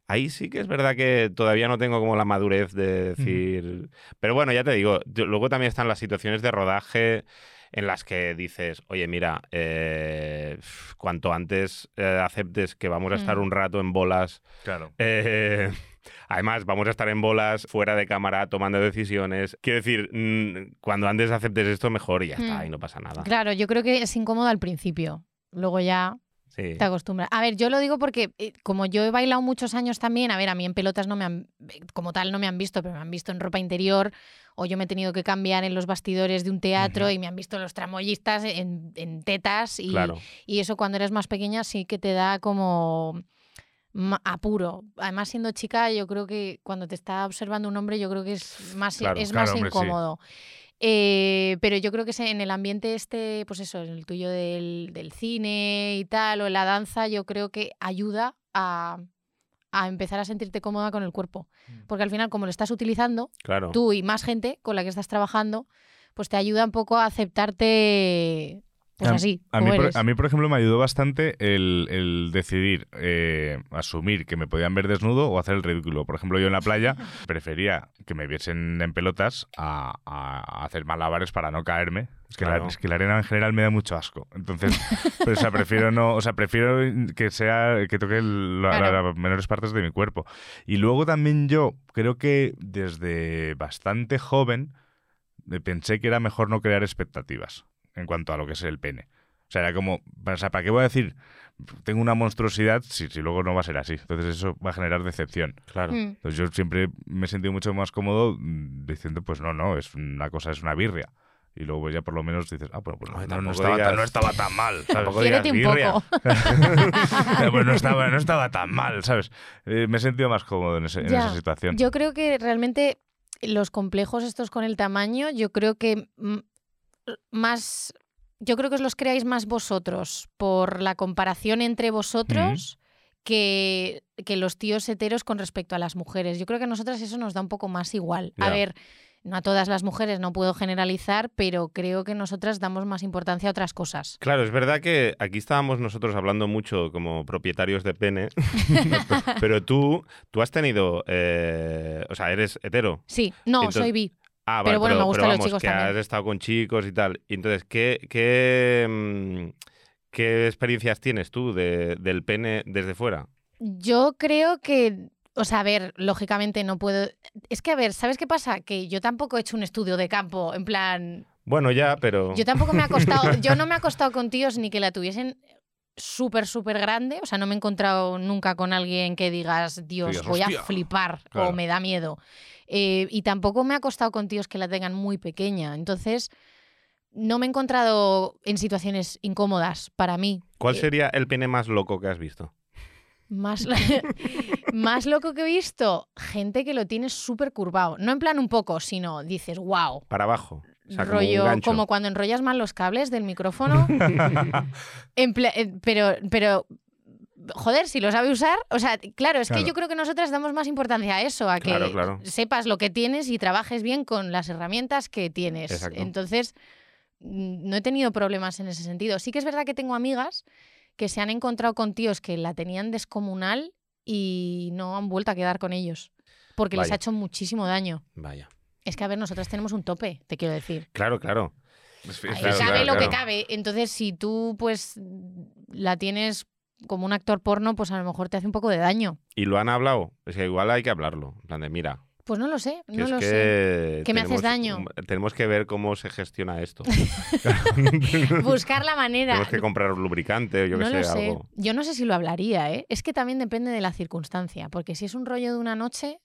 ahí sí que es verdad que todavía no tengo como la madurez de decir... Pero bueno, ya te digo, luego también están las situaciones de rodaje en las que dices, oye, mira, eh, cuanto antes eh, aceptes que vamos a estar Mm. un rato en bolas claro. eh, además, vamos a estar en bolas, fuera de cámara, tomando decisiones. Quiero decir, mm, cuando antes aceptes esto, mejor y ya está, Hmm. y no pasa nada. Claro, yo creo que es incómodo al principio. Luego ya Sí. te acostumbras. A ver, yo lo digo porque eh, como yo he bailado muchos años también, a ver, a mí en pelotas no me han, eh, como tal no me han visto, pero me han visto en ropa interior o yo me he tenido que cambiar en los bastidores de un teatro y me han visto los tramoyistas en, en tetas y, Claro. y eso cuando eres más pequeña sí que te da como apuro. Además, siendo chica, yo creo que cuando te está observando un hombre, yo creo que es más, Claro, es claro, más hombre, sí. incómodo. Eh, pero yo creo que en el ambiente este, pues eso, en el tuyo del, del cine y tal, o en la danza, yo creo que ayuda a, a empezar a sentirte cómoda con el cuerpo. Mm. Porque al final, como lo estás utilizando, Claro. tú y más gente con la que estás trabajando, pues te ayuda un poco a aceptarte pues A- así, A mí, por, eres. a mí, por ejemplo, me ayudó bastante el, el decidir eh, asumir que me podían ver desnudo o hacer el ridículo. Por ejemplo, yo en la playa prefería que me viesen en pelotas a, a hacer malabares para no caerme. Es que, Claro. la, es que la arena en general me da mucho asco. Entonces, pero, o sea, prefiero no, o sea, prefiero que sea que toque la- las menores partes de mi cuerpo. Y luego también yo creo que desde bastante joven me pensé que era mejor no crear expectativas en cuanto a lo que es el pene. O sea, era como, o sea, ¿para qué voy a decir? Tengo una monstruosidad si, si luego no va a ser así. Entonces eso va a generar decepción. Claro. Mm. Entonces yo siempre me he sentido mucho más cómodo diciendo, pues no, no, es una cosa, es una birria. Y luego pues ya por lo menos dices, ah, bueno, pues Ay, no, no estaba, tan, no estaba tan mal. ¿sabes? Tampoco digas Quiérete un birria. poco. Ya, pues no estaba, no estaba tan mal, ¿sabes? Eh, me he sentido más cómodo en, ese- en esa situación. Yo creo que realmente los complejos estos con el tamaño, yo creo que mm, más, yo creo que os los creáis más vosotros por la comparación entre vosotros que, que los tíos heteros con respecto a las mujeres. Yo creo que a nosotras eso nos da un poco más igual. A ver, no a todas las mujeres, no puedo generalizar, pero creo que nosotras damos más importancia a otras cosas. Claro, es verdad que aquí estábamos nosotros hablando mucho como propietarios de pene, pero tú, tú has tenido, eh, o sea, eres hetero. Sí, no, Entonces- soy bi. Ah, Pero bueno, me gustan los vamos, chicos que también. has estado con chicos y tal. Entonces, ¿qué, qué, mm, qué experiencias tienes tú de- del pene desde fuera? Yo creo que, o sea, a ver, lógicamente no puedo. Es que, a ver, ¿sabes qué pasa? Que yo tampoco he hecho un estudio de campo, en plan. Bueno, ya, pero... Yo tampoco me ha costado. yo no me ha acostado con tíos ni que la tuviesen súper, súper grande. O sea, no me he encontrado nunca con alguien que digas, Dios, voy "Hostia". a flipar Claro. o me da miedo. Eh, y tampoco me ha costado con tíos que la tengan muy pequeña. Entonces, no me he encontrado en situaciones incómodas para mí. ¿Cuál Eh, sería el pene más loco que has visto? Más, más loco que he visto, gente que lo tiene súper curvado. No en plan un poco, sino dices, wow. Para abajo. O sea, rollo, como cuando enrollas mal los cables del micrófono. En eh, pero, pero, joder, si lo sabe usar. O sea, claro, es Claro. que yo creo que nosotras damos más importancia a eso, a que Claro, claro. sepas lo que tienes y trabajes bien con las herramientas que tienes. Exacto. Entonces, mm, no he tenido problemas en ese sentido. Sí que es verdad que tengo amigas que se han encontrado con tíos que la tenían descomunal y no han vuelto a quedar con ellos. Porque les ha hecho muchísimo daño. Vaya. Es que, a ver, nosotras tenemos un tope, te quiero decir. Claro, claro. Ahí claro, cabe claro, lo que cabe. Entonces, si tú, pues, la tienes como un actor porno, pues a lo mejor te hace un poco de daño. ¿Y lo han hablado? Es que igual hay que hablarlo. En plan de, mira, Pues no lo sé, no es lo que sé. Que me haces daño. Tenemos que ver cómo se gestiona esto. Buscar la manera. tenemos que comprar un lubricante, yo que no sé, lo sé. algo. Yo no sé si lo hablaría, ¿eh? Es que también depende de la circunstancia. Porque si es un rollo de una noche,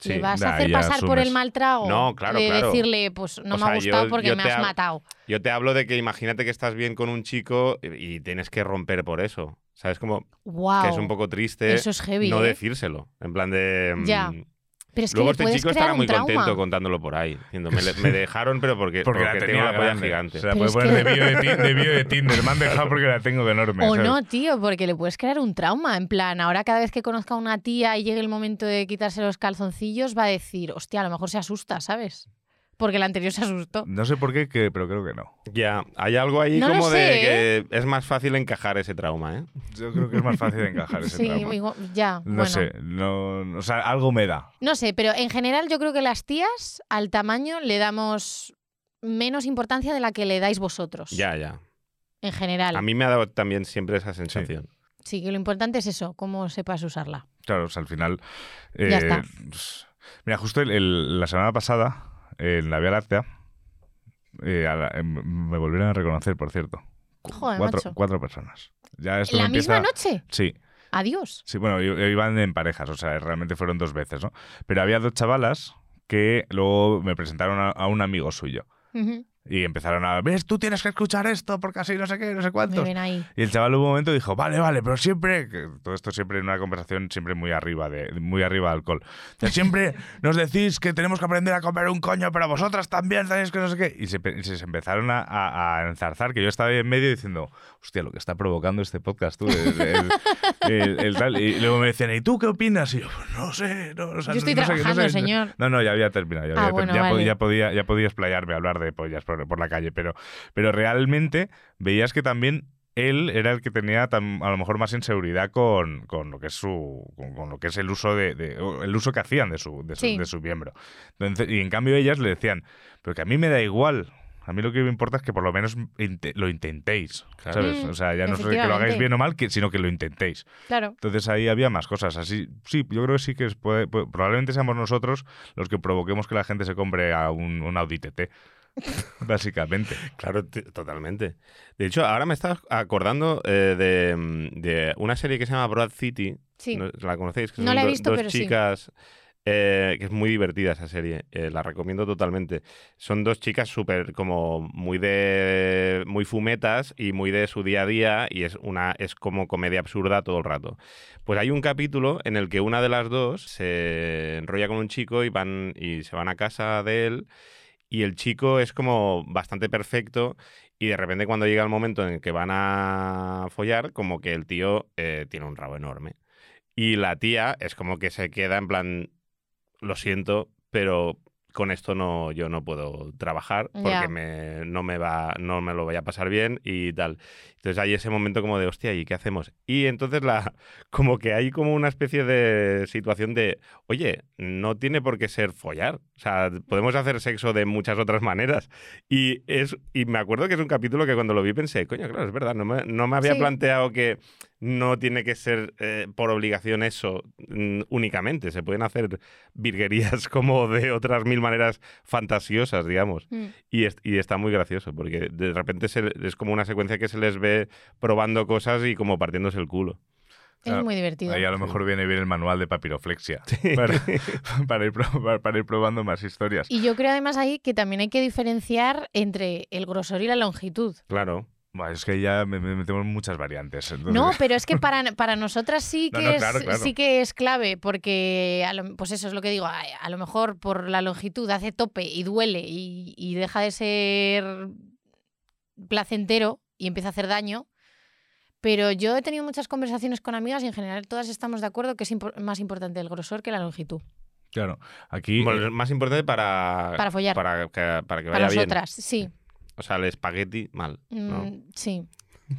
Sí. ¿le vas da, a hacer pasar por el mal trago? No, claro, de claro. decirle, pues no O me ha gustado yo- porque yo me has matado. Yo te hablo de que imagínate que estás bien con un chico y y tienes que romper por eso. ¿Sabes? Como Wow. que es un poco triste Eso es heavy. no ¿eh? decírselo. En plan de... mm, Ya. Pero es que Luego este chico estará muy trauma. contento contándolo por ahí. Diciendo, me, dejaron, pero porque, Porque, la tengo tenía la polla gigante. Se la Pero puede poner que- de, bio de, de bio de Tinder. Me han dejado porque la tengo enorme. O ¿sabes? no, tío, porque le puedes crear un trauma. En plan, ahora cada vez que conozca a una tía y llegue el momento de quitarse los calzoncillos, va a decir, hostia, a lo mejor se asusta, ¿sabes? Porque la anterior se asustó. No sé por qué, que- pero creo que no. Ya, hay algo ahí No como de sé, ¿eh? que es más fácil encajar ese trauma, ¿eh? Yo creo que es más fácil encajar ese Sí, trauma. igual- ya. No bueno. sé, no, o sea, algo me da. No sé, pero en general yo creo que las tías al tamaño le damos menos importancia de la que le dais vosotros. Ya, ya. En general. A mí me ha dado también siempre esa sensación. Sí, que lo importante es eso, cómo sepas usarla. Claro, o sea, al final. Ya eh, está. pues, Mira, justo el- el- la semana pasada, en la Vía Láctea, eh, a la- em, me volvieron a reconocer, por cierto. Joder, cuatro, macho. cuatro personas. Ya esto ¿La me empieza- misma noche? Sí, Adiós. sí, bueno, iban en parejas, o sea, realmente fueron dos veces, ¿no? Pero había dos chavalas que luego me presentaron a, a un amigo suyo. Y empezaron a, ves, tú tienes que escuchar esto porque así no sé qué, no sé cuántos. ahí. Y el chaval hubo un momento dijo, vale, vale, pero siempre, todo esto siempre en una conversación siempre muy arriba de muy arriba de alcohol. O sea, siempre nos decís que tenemos que aprender a comer un coño, pero vosotras también tenéis que no sé qué. Y se, se empezaron a, a- a enzarzar, que yo estaba ahí en medio diciendo, hostia, lo que está provocando este podcast, tú. el- el- el- tal. Y luego me decían, ¿y tú qué opinas? Y yo, pues no sé, no, o sea, Yo estoy no sé qué- no trabajando, sé". señor. No, no, ya había terminado. Ya, Ah, había bueno, ya, vale. ya podía, ya podía explayarme hablar de pollas por, por la calle, pero, pero realmente veías que también él era el que tenía tam- a lo mejor más inseguridad con, con lo que es su con, con lo que es el uso de, el uso que hacían de su de su, Sí. de su miembro Entonces, y en cambio ellas le decían pero que a mí me da igual a mí lo que me importa es que por lo menos lo intentéis ¿sabes? Mm, o sea ya no sé que lo hagáis bien o mal que, sino que lo intentéis Claro. entonces ahí había más cosas. Así, sí, yo creo que sí que es- puede- puede- probablemente seamos nosotros los que provoquemos que la gente se compre a un, un Audi TT. Básicamente. Claro, totalmente. De hecho, ahora me estaba acordando eh, de, mm, de una serie que se llama Broad City. Sí. ¿No- ¿La conocéis? Que No son la he do- visto, dos pero sí. chicas. eh, que es muy divertida esa serie, eh, la recomiendo totalmente. Son dos chicas súper como muy de muy fumetas y muy de su día a día y es una es como comedia absurda todo el rato. Pues hay un capítulo en el que una de las dos se enrolla con un chico y van y se van a casa de él y el chico es como bastante perfecto y de repente cuando llega el momento en el que van a follar, como que el tío eh, tiene un rabo enorme. Y la tía es como que se queda en plan, lo siento, pero con esto no, yo no puedo trabajar porque me, no, me va, no me lo voy a pasar bien y tal. Entonces hay ese momento como de, hostia, ¿y qué hacemos? Y entonces la, como que hay como una especie de situación de, oye, no tiene por qué ser follar. O sea, podemos hacer sexo de muchas otras maneras. Y, es, y me acuerdo que es un capítulo que cuando lo vi pensé, coño, claro, es verdad, no me, no me había Sí. planteado que no tiene que ser eh, por obligación eso mm, únicamente. Se pueden hacer virguerías como de otras mil maneras fantasiosas, digamos. Mm. Y, es- y está muy gracioso, porque de repente se- es como una secuencia que se les ve probando cosas y como partiéndose el culo. Es Claro, muy divertido. Ahí a lo mejor viene bien el manual de papiroflexia. Para, para ir, para ir probando más historias. Y yo creo además ahí que también hay que diferenciar entre el grosor y la longitud. Claro. Buah, es que ya me- me metemos muchas variantes. entonces- No, pero es que para, para nosotras sí No, que, no, es, claro, claro. sí que es clave, porque a lo- pues eso es lo que digo, a, a lo mejor por la longitud hace tope y duele y, y deja de ser placentero y empieza a hacer daño. Pero yo he tenido muchas conversaciones con amigas y en general todas estamos de acuerdo que es impor- más importante el grosor que la longitud. Claro, aquí... Bueno, eh, es más importante para, Para follar. Para que, para que Para vaya bien. nosotras, sí. O sea, el espagueti, mal. ¿no? Mm, sí.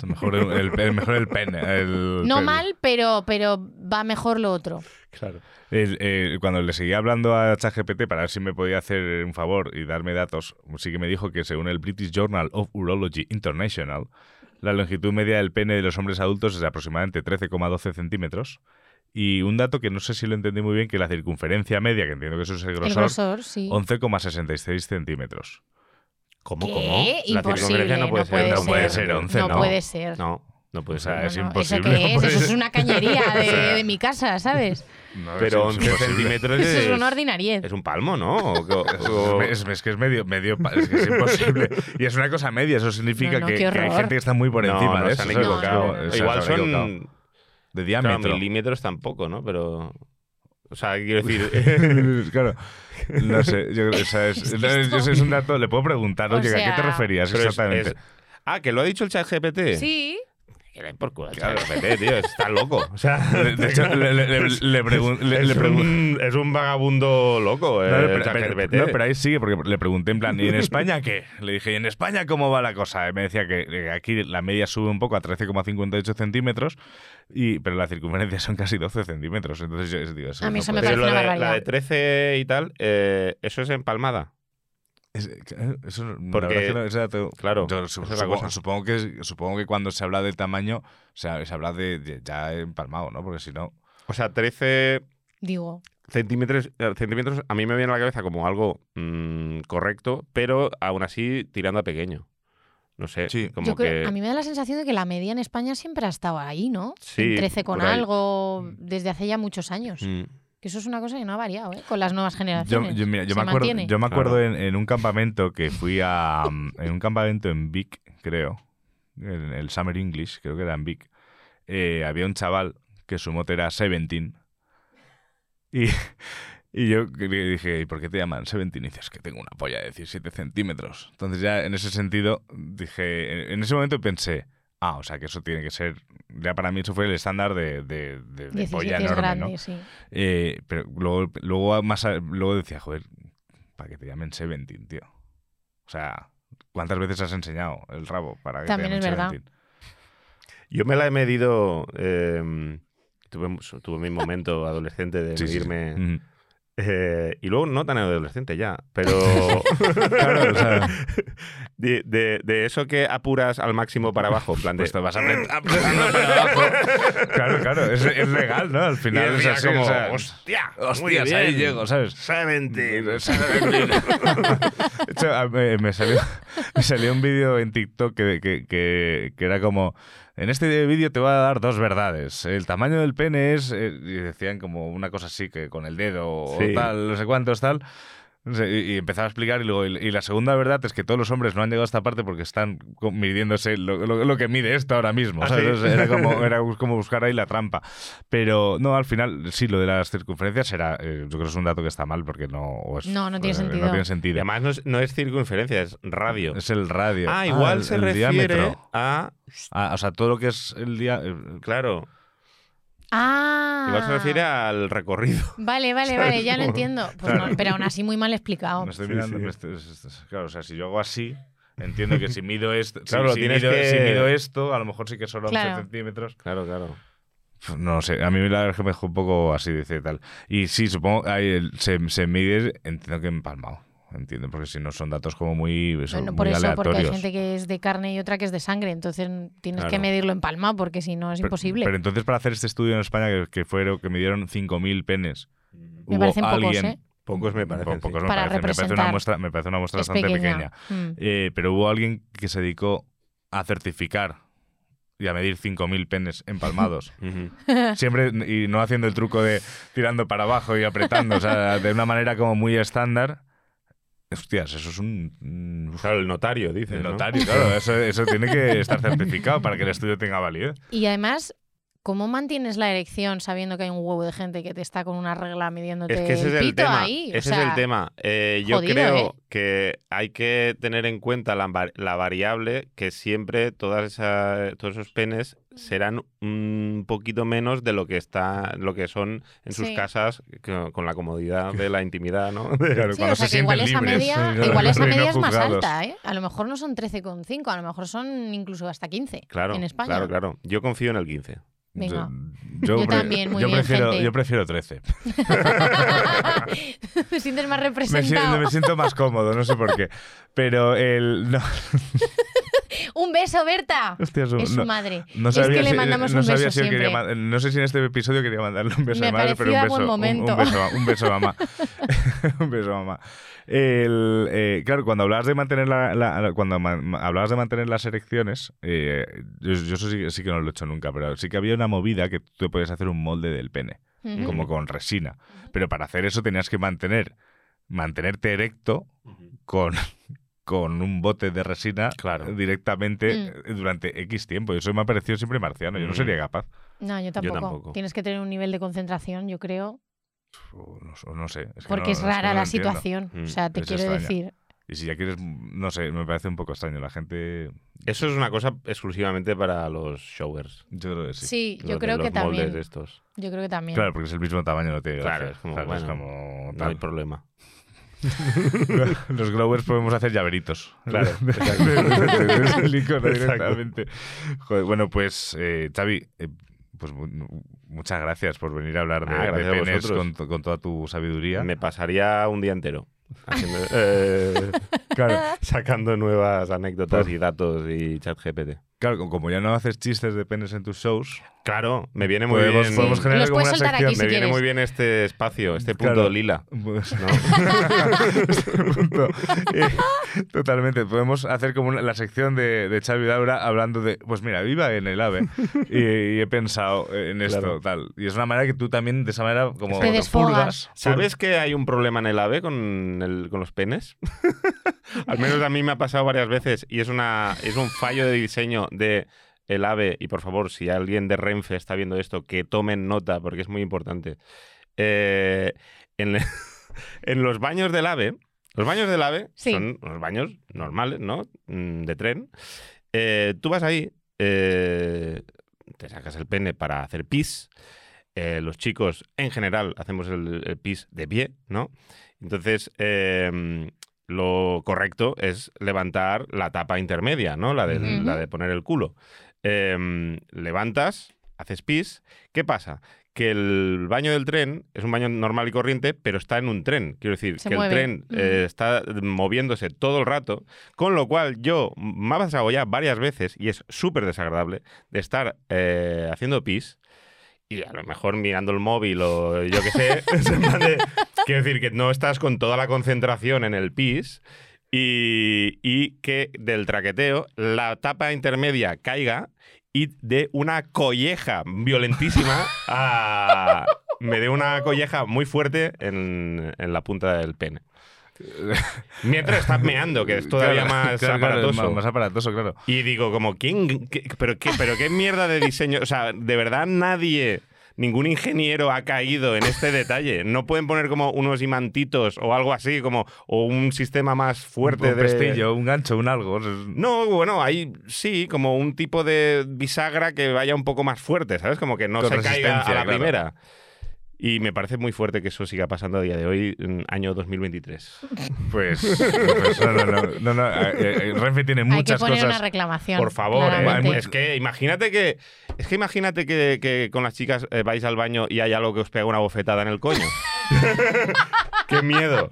mejor el, el- mejor el pene. el No pene. mal, pero, pero va mejor lo otro. Claro. El- cuando le seguía hablando a ChatGPT para ver si me podía hacer un favor y darme datos, sí que me dijo que según el British Journal of Urology International, la longitud media del pene de los hombres adultos es de aproximadamente 13,12 centímetros. Y un dato que no sé si lo entendí muy bien, que la circunferencia media, que entiendo que eso es el El grosor, grosor, sí. 11,66 centímetros. ¿Cómo, ¿Qué? cómo? La Imposible, circunferencia no puede no ser. No puede ser 11, no, no. puede ser. No, no puede ser. es No, no, imposible, ¿Eso qué no es? puede Eso es una cañería de, O sea, de mi casa, ¿sabes? No, Pero es 11 imposible. centímetros Eso es, es una ordinariez. es un palmo, ¿no? O- o- Es, es que es medio, medio es que es imposible. Y es una cosa media, eso significa No, no, que, que hay gente que está muy por encima no, de se eso. han ¿sabes? equivocado. No, no. O sea, Igual se han son de claro, diámetro. milímetros tampoco, ¿no? Pero. O sea, quiero decir. claro. No sé, yo, o sea, es, Es que no, esto- es- es un dato, le puedo preguntar, O oye, ¿a qué te referías es- exactamente? es- Ah, que lo ha dicho el chat GPT. Sí. Que le den por culo al Claro. ChatGPT, tío. Está loco. O sea, De, de hecho, le, le, le, le pregun- le- es, le pregun- un, es un vagabundo loco, eh, No, el pero, ChatGPT. pero- no, pero ahí sigue, porque le pregunté en plan, ¿y en España qué? Le dije, ¿y en España cómo va la cosa? Y me decía que aquí la media sube un poco a 13,58 centímetros, y, pero la circunferencia son casi 12 centímetros. Entonces yo digo, eso A mí no eso me parece una de- la de barbaridad. 13 y tal, eh, eso es empalmada. Es- eso, la Porque- no, claro, yo su- es supongo, cosa. supongo que, supongo que cuando se habla del tamaño, o sea, se habla de, de ya empalmado, ¿no? Porque si no... O sea, 13 Digo, centímetros, eh, centímetros a mí me viene a la cabeza como algo mm, correcto, pero aún así tirando a pequeño. No sé, Sí. como yo creo, que... a mí me da la sensación de que la media en España siempre ha estado ahí, ¿no? Sí, En 13 con algo desde hace ya muchos años. Mm. Que eso es una cosa que no ha variado, ¿eh? Con las nuevas Yo, generaciones. yo, mira, yo me acuerdo, mantiene. yo me acuerdo Claro. en, en un campamento que fui a. mm, En un campamento en Vic, creo. En el Summer English, creo que era en Vic. eh, había un chaval que su mote era Seventeen. Y, y yo le dije, ¿y por qué te llaman Seventeen? Y dices, que tengo una polla de 17 centímetros. Entonces ya en ese sentido dije, en ese momento pensé, ah, o sea que eso tiene que ser, ya para mí eso fue el estándar de, de, de- de 17 polla es enorme, grande, ¿no? sí. Eh, pero luego, luego, más luego decía, joder, para que te llamen Seventeen, tío. O sea, ¿cuántas veces has enseñado el rabo para que También te es llamen verdad. Seventeen? Yo me la he medido. eh, tuve, tuve mi momento adolescente de Sí, sí, sí. Eh, y luego no tan adolescente ya, pero. Claro, o sea, de, de- de eso que apuras al máximo para abajo, en plan de. pues te vas apret- apretando para abajo. Claro, claro, es, es legal, ¿no? Al final es así, como, o sea, ¡hostia! muy hostias, ahí bien, llego, ¿sabes? Seventeen, De seventeen". hecho, me, me salió, me salió un vídeo en TikTok que, que- que- que era como, en este vídeo te voy a dar dos verdades. El tamaño del pene es, eh, y decían como una cosa así, que con el dedo Sí. o tal, no sé cuántos tal. Y y empezaba a explicar y luego y y la segunda verdad es que todos los hombres no han llegado a esta parte porque están midiéndose lo, lo- lo que mide esto ahora mismo. ¿Ah, ¿sabes? sí? Era, como, era como buscar ahí la trampa. Pero no, al final sí, lo de las circunferencias era, eh, yo creo que es un dato que está mal porque no... es- No, no tiene eh, sentido. No tiene Y sentido. además no es, no es circunferencia, es radio. Es el radio. Ah, igual el- se el refiere diámetro. a. Ah, o sea, todo lo que es el día. eh, Claro, Ah. igual se refiere al recorrido. Vale, vale, ¿Sabes? vale, ya lo entiendo. Pues no, pero aún así muy mal explicado. me estoy Sí, mirando. sí. me estoy- claro, o sea, si yo hago así, entiendo que si mido esto. Claro, si, lo si tienes mido, que- si mido esto, a lo mejor sí que son 11 Claro. centímetros. Claro, claro. Pf, No sé, a mí la verdad es que me dejó un poco así, dice tal. Y sí, supongo ahí el- se, se mide, entiendo que empalmado. Entiendo, porque si no son datos como muy, Bueno, muy por eso, porque hay gente que es de carne y otra que es de sangre, entonces tienes que medirlo en palma porque si no es Pero- imposible. Pero entonces para hacer este estudio en España que, que fueron que midieron 5.000 penes. Me hubo parecen pocos, alguien- ¿eh? Pocos me parecen. Po- pocos sí. me Para parece, me parece una muestra, me parece una muestra es bastante pequeña. pequeña. Mm. Eh, pero hubo alguien que se dedicó a certificar y a medir 5.000 penes empalmados. Siempre, y no haciendo el truco de tirando para abajo y apretando, o sea, de una manera como muy estándar. Hostias, eso es un... un- Claro, el notario, dice. el notario, claro, eso, eso tiene que estar certificado para que el estudio tenga validez. Y además, ¿cómo mantienes la erección sabiendo que hay un huevo de gente que te está con una regla midiéndote Es que ese es el el pito tema. ahí? O Ese es sea, el tema. Eh, yo jodido, creo ¿eh? que hay que tener en cuenta la, va- la variable que siempre todas esa- todos esos penes serán un poquito menos de lo que está, lo que son en sus Sí. casas con la comodidad de la intimidad, ¿no? Claro, Sí, cuando o sea se que igual esa media, igual esa media es más juzgados. alta, ¿eh? A lo mejor no son 13,5, a lo mejor son incluso hasta 15 Claro, en España. claro, claro. Yo confío en el 15. Venga. Yo, también, muy yo bien, prefiero, gente. yo prefiero 13. Me sientes más Me representado. siento, me siento más cómodo, no sé por qué. Pero el. No, Un beso, Berta. hostia, su- Es su no- madre. no es sabía que le si- mandamos no un sabía beso si quería no sé si en este episodio quería mandarle un beso Me de madre, pero un beso, buen un- momento. Un, beso, un beso mamá. un beso mamá. El, eh, claro, cuando hablabas de mantener la, la- cuando hablabas de mantener las erecciones, eh, yo, yo eso sí, sí que no lo he hecho nunca, pero sí que había una movida que tú te podías hacer un molde del pene, como con resina. Pero para hacer eso tenías que mantener mantenerte erecto con, con un bote de resina Claro. directamente Mm. durante X tiempo. Y eso me ha parecido siempre marciano. Yo no Mm. sería capaz. No, yo tampoco. tampoco. Tienes que tener un nivel de concentración, yo creo, O no, o no sé. es que porque no- es que rara la situación. Mm, O sea, te es quiero extraña. decir. Y si ya quieres, no sé, me parece un poco extraño. La gente, Eso es una cosa exclusivamente para los showers. yo creo que sí. Sí, los yo de creo los que moldes también. estos. Yo creo que también. Claro, porque es el mismo tamaño, no tiene Claro, gracia. es como, Claro, es bueno, como No hay problema. Los glowers podemos hacer llaveritos. Claro, directamente. Joder, bueno, pues, eh, Xavi, eh, pues mu- muchas gracias por venir a hablar de, Ah, de penes con, con toda tu sabiduría. Me pasaría un día entero haciendo- eh, Claro. sacando nuevas anécdotas y datos y chat GPT. Claro, como ya no haces chistes de penes en tus shows, Claro, me viene muy podemos, bien. podemos generar Los como puedes soltar sección. aquí si me viene muy bien este espacio, este punto Claro. lila. Pues- ¿no? Este punto. Eh, totalmente. Podemos hacer como una- la sección de, de Xavi Daura hablando de, pues mira, viva en el AVE y, y he pensado en esto, Claro. tal. Y es una manera que tú también, de esa manera, como Te desfogas. ¿Sabes que hay un problema en el AVE con, el- con los penes? Al menos a mí me ha pasado varias veces y es, una, es un fallo de diseño de el AVE. Y por favor, si alguien de Renfe está viendo esto, que tomen nota porque es muy importante. Eh, en, en los baños del AVE, los baños del AVE Sí. son los baños normales, ¿no? Mm, De tren. Eh, tú vas ahí, eh, te sacas el pene para hacer pis. Los chicos, en general, hacemos el, el pis de pie, ¿no? Entonces, eh, lo correcto es levantar la tapa intermedia, ¿no? La, Ujú. la de poner el culo. Eh, levantas, haces pis. ¿Qué pasa? Que el baño del tren es un baño normal y corriente, pero está en un tren. Quiero decir, Se que mueve. el tren eh, está moviéndose todo el rato, con lo cual yo me ha pasado ya varias veces, y es súper desagradable, de estar eh, haciendo pis y a lo mejor mirando el móvil o yo qué sé. de- quiero decir que no estás con toda la concentración en el pis y, y que del traqueteo la tapa intermedia caiga y de una colleja violentísima a... Me dé una colleja muy fuerte en, en la punta del pene. Mientras estás meando, que es todavía Claro, más claro, aparatoso. más, más aparatoso, claro. Y digo, como, ¿quién? qué- pero, qué, ¿Pero qué mierda de diseño? O sea, de verdad nadie, ningún ingeniero ha caído en este detalle. No pueden poner como unos imantitos o algo así, como, o un sistema más fuerte un de... pestillo, un gancho, un algo. No, bueno, hay sí, como un tipo de bisagra que vaya un poco más fuerte, ¿sabes? Como que no Con se caiga a la claro. primera. Y me parece muy fuerte que eso siga pasando a día de hoy, en año 2023. Pues, pues no, no, no, no, no, eh, eh, Renfe tiene Hay que muchas poner cosas. una reclamación. Por favor, ¿eh? es que imagínate que es que imagínate que, que con las chicas eh, vais al baño y hay algo que os pega una bofetada en el coño. ¡Qué miedo!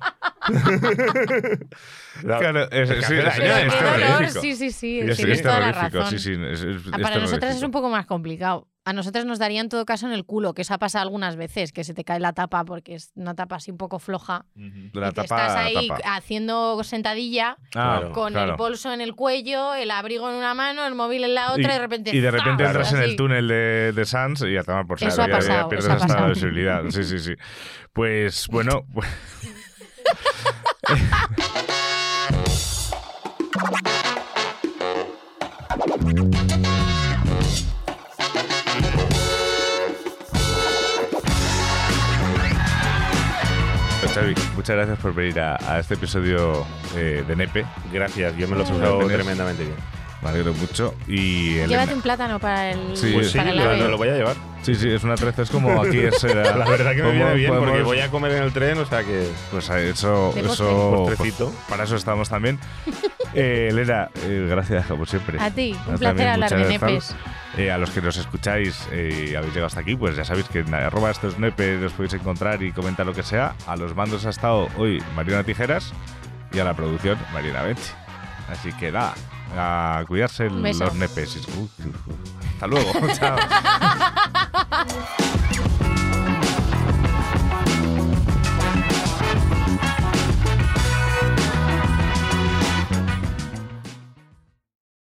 Claro, es, Es es- sí, sí, sí. Es, es toda la terrorífico, razón. sí, sí. Es, es- es Para nosotras es un poco más complicado. A nosotras nos daría en todo caso en el culo, que eso ha pasado algunas veces, que se te cae la tapa porque es una tapa así un poco floja. La y tapa, estás ahí tapa. haciendo sentadilla Ah, Claro. con claro. el bolso en el cuello, el abrigo en una mano, el móvil en la otra y, de repente. y de repente ¡zas! entras en el túnel de, de Sans y a tomar por saco. Eso ha ya- ya pasado, pierdes eso ha hasta la visibilidad. Sí, sí, sí. Pues bueno. pues- Xavi, muchas gracias por venir a, a este episodio eh, de Nepe. Gracias, yo me lo he pasado tremendamente bien. Me alegro mucho. Y Llévate Elena. un plátano para el, Sí, Pues sí, para el lo, ave. lo voy a llevar. Sí, sí, es una treza. Es como aquí es. eh, La verdad que me viene bien porque podemos- voy a comer en el tren, o sea que... Pues a eso, eso Postrecito. pues, para eso estamos también. Eh, Elena, eh, gracias como siempre. A ti, un También placer hablar de muchas nepes. gracias. Eh, a los que nos escucháis eh, y habéis llegado hasta aquí, pues ya sabéis que en arroba estos nepe os podéis encontrar y comentar lo que sea. A los mandos ha estado hoy Mariana Tijeras y a la producción Mariana Benchi. Así que nada, a cuidarse los nepes. Hasta luego. Chao.